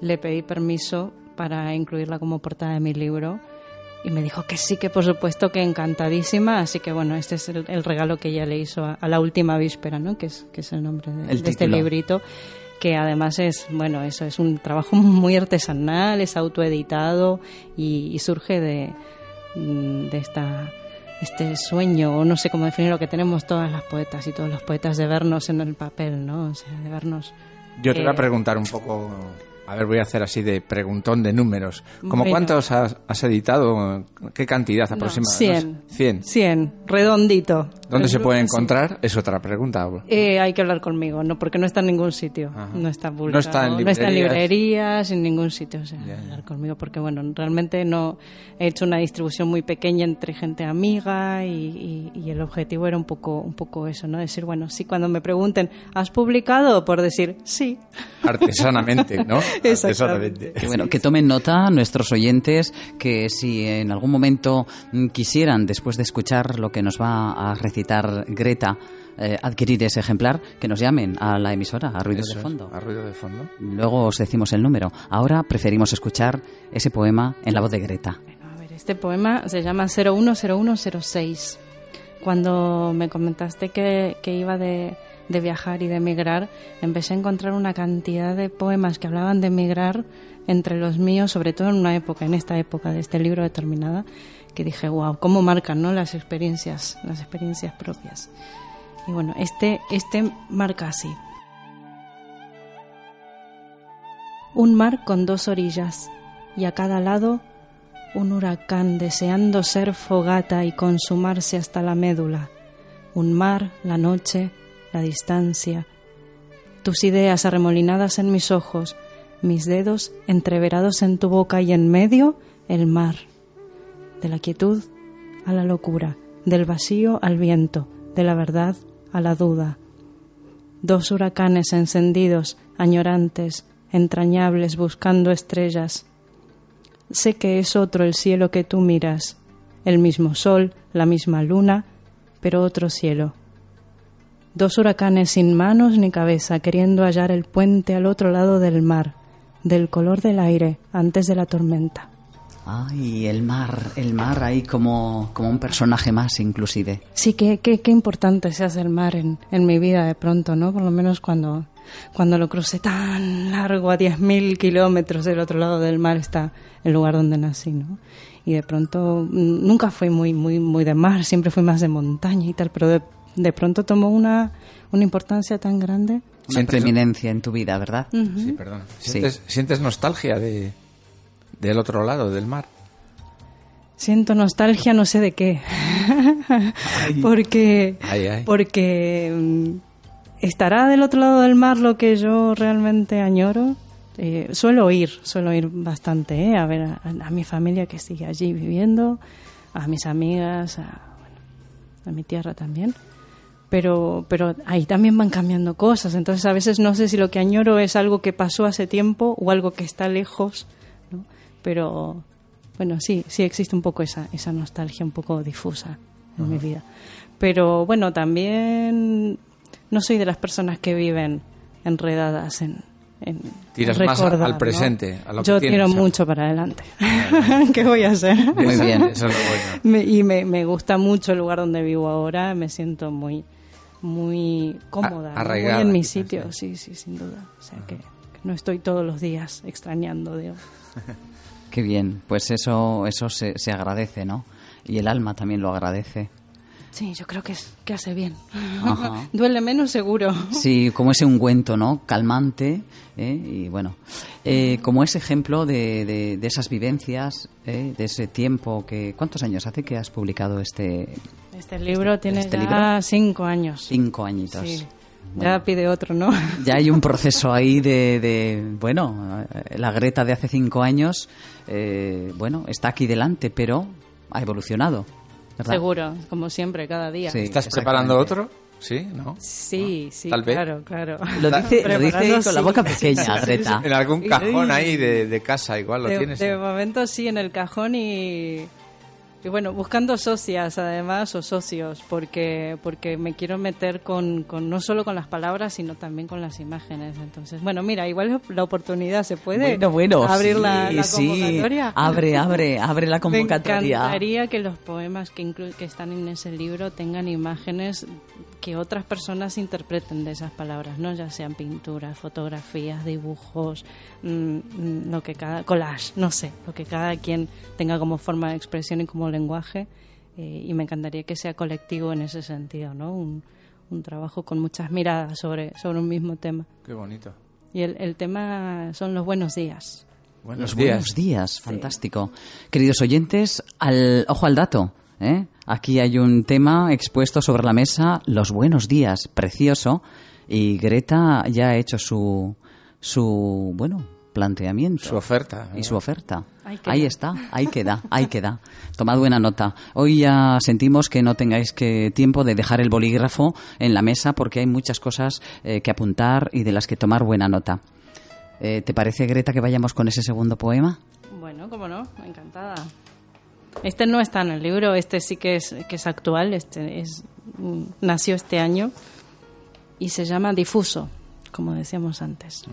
Le pedí permiso para incluirla como portada de mi libro y me dijo que sí, que por supuesto que encantadísima. Así que bueno, este es el, el regalo que ella le hizo a, a la última víspera, ¿no? Que es, que es el nombre de, El de este librito que además es, bueno, eso es un trabajo muy artesanal, es autoeditado y, y surge de, mm, de esta este sueño, o no sé cómo definirlo, que tenemos todas las poetas y todos los poetas de vernos en el papel, ¿no? O sea, de vernos... Yo te voy eh, a preguntar un poco, a ver, voy a hacer así de preguntón de números. ¿Cómo cuántos has, has editado? ¿Qué cantidad No, aproximadamente? 100. 100. 100, redondito. ¿Dónde se puede Sí. encontrar? Es otra pregunta. Eh, hay que hablar conmigo, no porque no está en ningún sitio, no está publicado, está en no está en librerías. librerías, en ningún sitio, o sea, hablar conmigo porque bueno, realmente no he hecho una distribución muy pequeña entre gente amiga y, y- y el objetivo era un poco, un poco eso, no decir bueno, sí cuando me pregunten ¿has publicado? por decir sí. Artesanamente, ¿no? Exactamente. Que bueno, que tomen nota nuestros oyentes que si en algún momento mm, quisieran, después de escuchar lo que nos va a recitar Greta, eh, adquirir ese ejemplar, que nos llamen a la emisora, a Ruido Eso de es, Fondo. a ruido de fondo. Luego os decimos el número. Ahora preferimos escuchar ese poema en la voz de Greta. Este poema se llama 010106. Cuando me comentaste que, que iba de, de viajar y de emigrar, empecé a encontrar una cantidad de poemas que hablaban de emigrar entre los míos, sobre todo en una época, en esta época de este libro determinada, que dije, wow, cómo marcan ¿no? las experiencias, las experiencias propias. Y bueno, este, este marca así. Un mar con dos orillas y a cada lado un huracán deseando ser fogata y consumarse hasta la médula. Un mar, la noche, la distancia. Tus ideas arremolinadas en mis ojos, mis dedos entreverados en tu boca y en medio el mar. De la quietud a la locura, del vacío al viento, de la verdad a la duda. Dos huracanes encendidos, añorantes, entrañables, buscando estrellas. sé que es otro el cielo que tú miras, el mismo sol, la misma luna, pero otro cielo. Dos huracanes sin manos ni cabeza, queriendo hallar el puente al otro lado del mar, del color del aire antes de la tormenta. Ay, el mar, el mar ahí como, como un personaje más inclusive. Sí, qué, qué, qué importante se hace el mar en, en mi vida de pronto, ¿no? Por lo menos cuando, cuando lo crucé tan largo, a 10.000 kilómetros del otro lado del mar está el lugar donde nací, ¿no? Y de pronto, mm, nunca fui muy, muy, muy de mar, siempre fui más de montaña y tal, pero de, de pronto tomó una, una importancia tan grande. Una preeminencia en tu vida, ¿verdad? Sí, perdón. Sí. ¿Sientes, sientes nostalgia de, del otro lado del mar? Siento nostalgia, no sé de qué. porque Ay, ay. porque mm, estará del otro lado del mar lo que yo realmente añoro. Eh, suelo ir, suelo ir bastante, ¿eh? a ver a, a mi familia que sigue allí viviendo, a mis amigas, a, bueno, a mi tierra también. Pero, pero ahí también van cambiando cosas, entonces a veces no sé si lo que añoro es algo que pasó hace tiempo o algo que está lejos, ¿no? pero bueno, sí, sí existe un poco esa, esa nostalgia un poco difusa en mi vida. Pero bueno, también no soy de las personas que viven enredadas en, en Tiras más al ¿no? presente, a lo que Yo tienes, tiro mucho para adelante. ¿Qué voy a hacer? Muy bien. Eso es lo bueno. Y me, me gusta mucho el lugar donde vivo ahora, me siento muy muy cómoda, muy en mi sitio, sí, sí, sin duda. O sea que, no estoy todos los días extrañando, digo. Qué bien, pues eso, eso se, se agradece, ¿no? Y el alma también lo agradece. Sí, yo creo que, es, que hace bien. Ajá. Duele menos seguro. Sí, como ese ungüento, ¿no? Calmante. ¿eh? Y bueno, eh, como ese ejemplo de, de, de esas vivencias, ¿eh? de ese tiempo que... ¿Cuántos años hace que has publicado este Este libro tiene este ya libro? cinco años. cinco añitos? Sí. Bueno. Ya pide otro, ¿no? Ya hay un proceso ahí de, de, bueno, la Greta de hace cinco años, eh, bueno, está aquí delante, pero ha evolucionado, ¿verdad? Seguro, como siempre, cada día. Sí. ¿Estás preparando otro? ¿Sí? ¿No? Sí, sí, Tal vez. claro, claro. Lo dice, lo dice Preparando, con la boca pequeña. Greta. En algún cajón ahí de, de casa, igual lo de, tienes. de momento sí, en el cajón y, y bueno, buscando socias además o socios, porque porque me quiero meter con, con no solo con las palabras, sino también con las imágenes. Entonces, bueno, mira, igual la oportunidad se puede Bueno, bueno, abrir sí, la, la sí. convocatoria. Abre, abre, abre la Me convocatoria. encantaría que los poemas que, inclu- que están en ese libro tengan imágenes que otras personas interpreten de esas palabras, ¿no? Ya sean pinturas, fotografías, dibujos, mm, mm, lo que cada collage, no sé, lo que cada quien tenga como forma de expresión y como lenguaje. eh, y me encantaría que sea colectivo en ese sentido, ¿no? Un, un trabajo con muchas miradas sobre, sobre un mismo tema. Qué bonito. Y el, el tema son los buenos días. Los buenos días, fantástico. Queridos oyentes, al, ojo al dato. ¿eh? Aquí hay un tema expuesto sobre la mesa, los buenos días, precioso. Y Greta ya ha hecho su, su bueno, planteamiento. Su oferta. Y su oferta. Ahí está, ahí queda, ahí queda. Tomad buena nota. Hoy ya sentimos que no tengáis que tiempo de dejar el bolígrafo en la mesa porque hay muchas cosas eh, que apuntar y de las que tomar buena nota. Eh, ¿Te parece, Greta, que vayamos con ese segundo poema? Bueno, cómo no, encantada. Este no está en el libro, este sí que es, que es actual, este es, nació este año y se llama Difuso, como decíamos antes.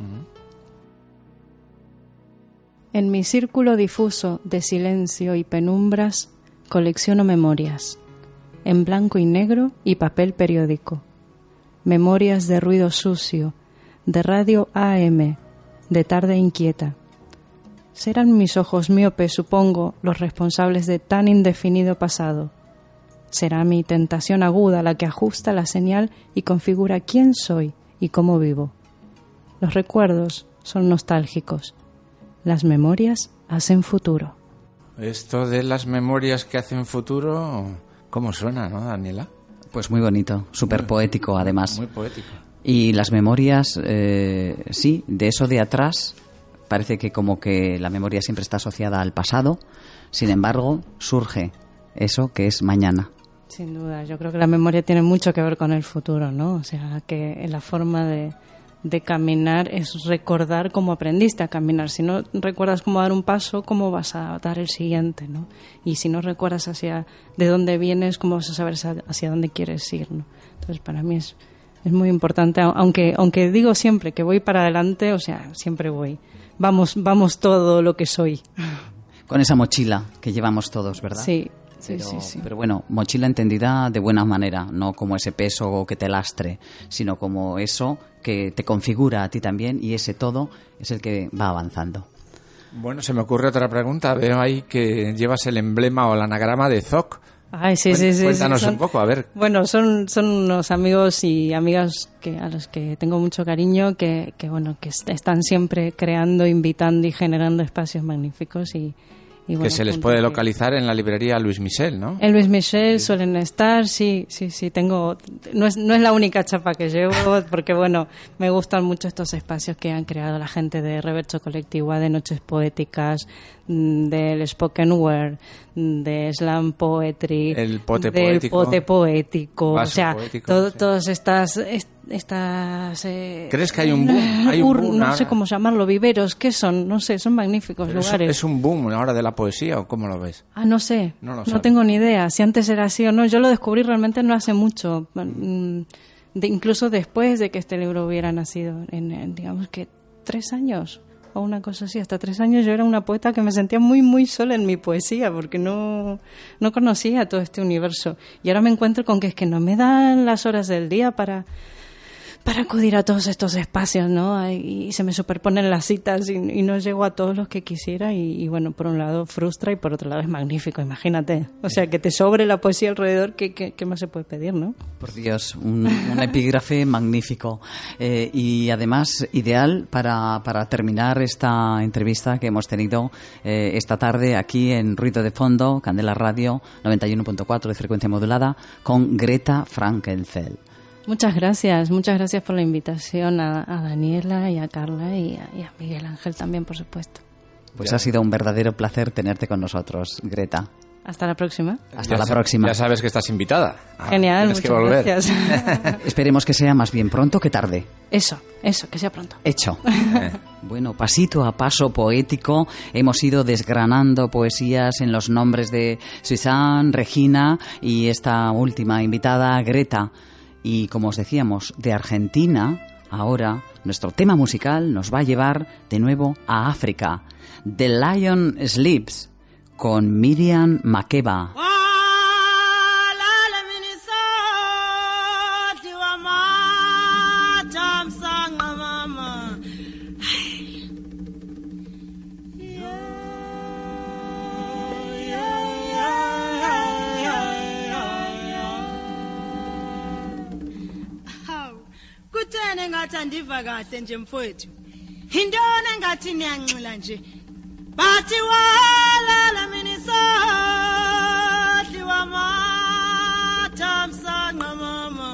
En mi círculo difuso de silencio y penumbras colecciono memorias, en blanco y negro y papel periódico. Memorias de ruido sucio, de radio AM, de tarde inquieta. Serán mis ojos miopes, supongo, los responsables de tan indefinido pasado. Será mi tentación aguda la que ajusta la señal y configura quién soy y cómo vivo. Los recuerdos son nostálgicos. Las memorias hacen futuro. Esto de las memorias que hacen futuro, ¿cómo suena, no, Daniela? Pues muy bonito, súper poético además. Muy poético. Y las memorias, eh, sí, de eso de atrás, parece que como que la memoria siempre está asociada al pasado, sin embargo, surge eso que es mañana. Sin duda, yo creo que la memoria tiene mucho que ver con el futuro, ¿no? O sea, que la forma de, caminar es recordar cómo aprendiste a caminar. Si no recuerdas cómo dar un paso, ¿cómo vas a dar el siguiente? ¿no? Y si no recuerdas hacia de dónde vienes, ¿cómo vas a saber hacia dónde quieres ir? ¿no? Entonces, para mí es, es muy importante, au- aunque, aunque digo siempre que voy para adelante, o sea, siempre voy. Vamos, vamos todo lo que soy. Con esa mochila que llevamos todos, ¿verdad? Sí, sí, pero, sí, sí. pero bueno, mochila entendida de buena manera, no como ese peso que te lastre, sino como eso que te configura a ti también y ese todo es el que va avanzando. Bueno, se me ocurre otra pregunta. Veo ahí que llevas el emblema o el anagrama de ZOC. Ay, sí, Cuen- sí, sí. Cuéntanos sí, son- un poco, a ver. Bueno, son, son unos amigos y amigas que, a los que tengo mucho cariño, que, que bueno, que est- están siempre creando, invitando y generando espacios magníficos y, y bueno, que se les junto puede localizar en la librería Luis Michel, ¿no? En Luis Michel suelen estar, sí, sí, sí, tengo, no es, no es la única chapa que llevo, porque bueno, me gustan mucho estos espacios que han creado la gente de Reverso Colectiva, de Noches Poéticas, mm, del Spoken Word, mm, de Slam Poetry, El pote del poético. pote poético, o sea, poético, sí. todas estas, est- estas, eh, ¿Crees que hay un boom? Hay un boom no ahora. sé cómo llamarlo, viveros, ¿qué son? No sé, son magníficos Pero lugares. ¿Es un boom ahora de la poesía o cómo lo ves? Ah, no sé. No lo No, sabes. tengo ni idea. Si antes era así o no. Yo lo descubrí realmente no hace mucho. Mm, de- incluso después de que este libro hubiera nacido. En, en, digamos que tres años o una cosa así. Hasta tres años yo era una poeta que me sentía muy, muy sola en mi poesía porque no, no conocía todo este universo. Y ahora me encuentro con que es que no me dan las horas del día para para acudir a todos estos espacios, ¿no? Y se me superponen las citas y, no llego a todos los que quisiera y, bueno, por un lado frustra y por otro lado es magnífico, imagínate. O sea, que te sobre la poesía alrededor, ¿qué, qué, más se puede pedir, no? Por Dios, un, un epígrafe magnífico eh, y además ideal para, para terminar esta entrevista que hemos tenido eh, esta tarde aquí en Ruido de Fondo, Candela Radio 91.4 de frecuencia modulada, con Greta Frankenfeld. Muchas gracias, muchas gracias por la invitación a, a Daniela y a Carla y a, y a Miguel Ángel también, por supuesto. Pues ha sido un verdadero placer tenerte con nosotros, Greta. Hasta la próxima. Hasta Ya la próxima. Ya sabes que estás invitada. Ah, Genial, que muchas volver. gracias. Esperemos que sea más bien pronto que tarde. Eso, eso, que sea pronto. Hecho. Bueno, pasito a paso poético hemos ido desgranando poesías en los nombres de Susan, Regina y esta última invitada, Greta. Y como os decíamos, de Argentina, ahora nuestro tema musical nos va a llevar de nuevo a África. The Lion Sleeps con Miriam Makeba. Kutheni engathi andiva kahle nje mfowethu. Yintoni engathi niyanxila nje? Bathi walala wamathamsanqa mama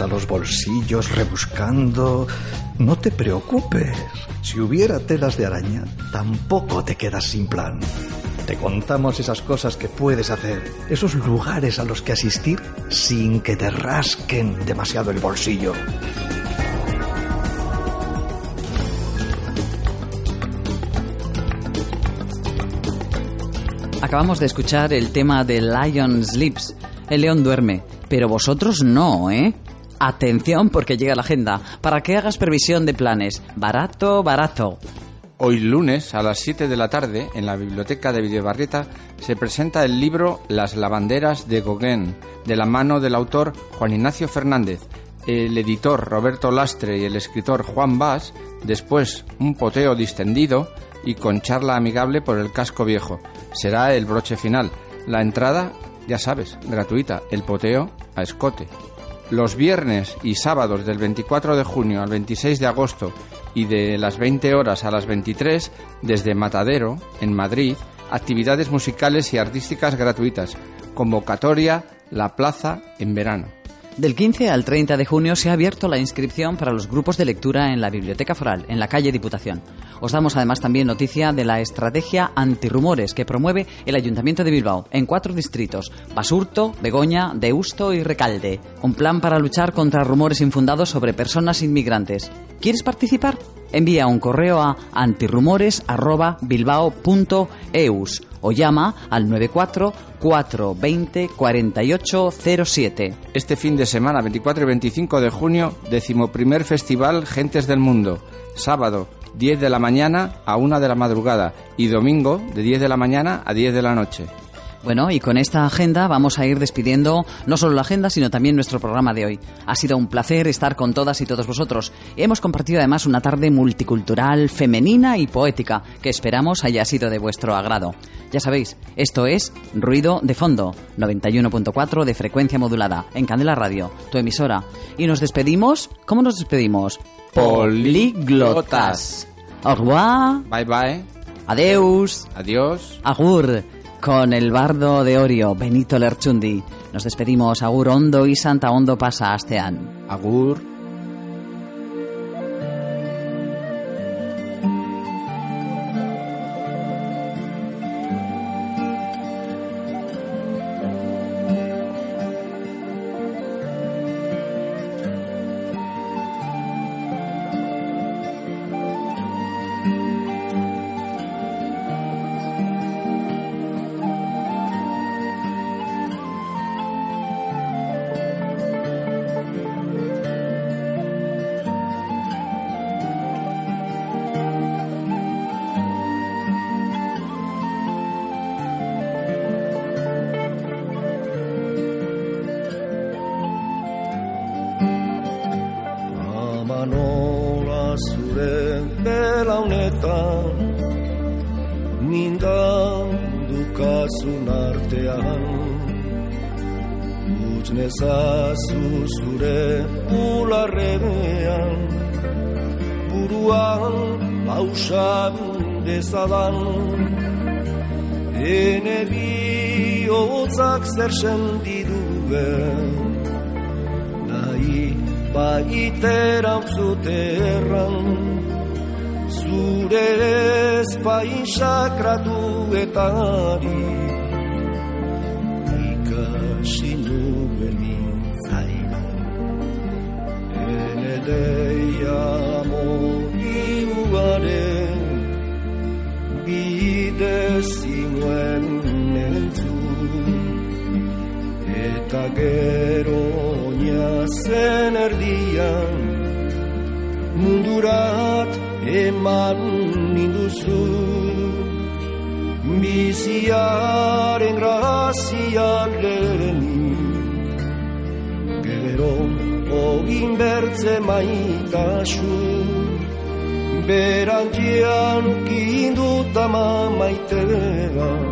a los bolsillos rebuscando. No te preocupes. Si hubiera telas de araña, tampoco te quedas sin plan. Te contamos esas cosas que puedes hacer, esos lugares a los que asistir sin que te rasquen demasiado el bolsillo. Acabamos de escuchar el tema de Lion Sleeps. El león duerme, pero vosotros no, ¿eh? Atención porque llega la agenda para que hagas previsión de planes. Barato, barato. Hoy lunes a las 7 de la tarde en la biblioteca de Videbarrieta se presenta el libro Las lavanderas de Gauguin de la mano del autor Juan Ignacio Fernández, el editor Roberto Lastre y el escritor Juan Bas, después un poteo distendido y con charla amigable por el casco viejo. Será el broche final. La entrada, ya sabes, gratuita, el poteo a escote. Los viernes y sábados del 24 de junio al 26 de agosto y de las 20 horas a las 23 desde Matadero, en Madrid, actividades musicales y artísticas gratuitas. Convocatoria La Plaza en verano. Del 15 al 30 de junio se ha abierto la inscripción para los grupos de lectura en la Biblioteca Foral, en la calle Diputación. Os damos además también noticia de la estrategia antirrumores que promueve el Ayuntamiento de Bilbao en cuatro distritos, Basurto, Begoña, Deusto y Recalde. Un plan para luchar contra rumores infundados sobre personas inmigrantes. ¿Quieres participar? Envía un correo a antirrumores@bilbao.eus o llama al 94 420 4807. Este fin de semana, 24 y 25 de junio, decimoprimer Festival Gentes del Mundo. Sábado, 10 de la mañana a 1 de la madrugada y domingo, de 10 de la mañana a 10 de la noche. Bueno, y con esta agenda vamos a ir despidiendo no solo la agenda, sino también nuestro programa de hoy. Ha sido un placer estar con todas y todos vosotros. Hemos compartido además una tarde multicultural, femenina y poética, que esperamos haya sido de vuestro agrado. Ya sabéis, esto es Ruido de Fondo, 91.4 de frecuencia modulada, en Candela Radio, tu emisora. Y nos despedimos, ¿cómo nos despedimos? Políglotas. Au revoir. Bye bye. Adeus. Adiós. Agur. Con el bardo de Orio, Benito Lerchundi. Nos despedimos. Agur Hondo y Santa Hondo pasa Astean. Agur. Eta gero zen erdian Mundurat eman ninduzu. Biziaren grazian lehenik Gero ogin bertze maitasu. Berantzian kinduta mamaitea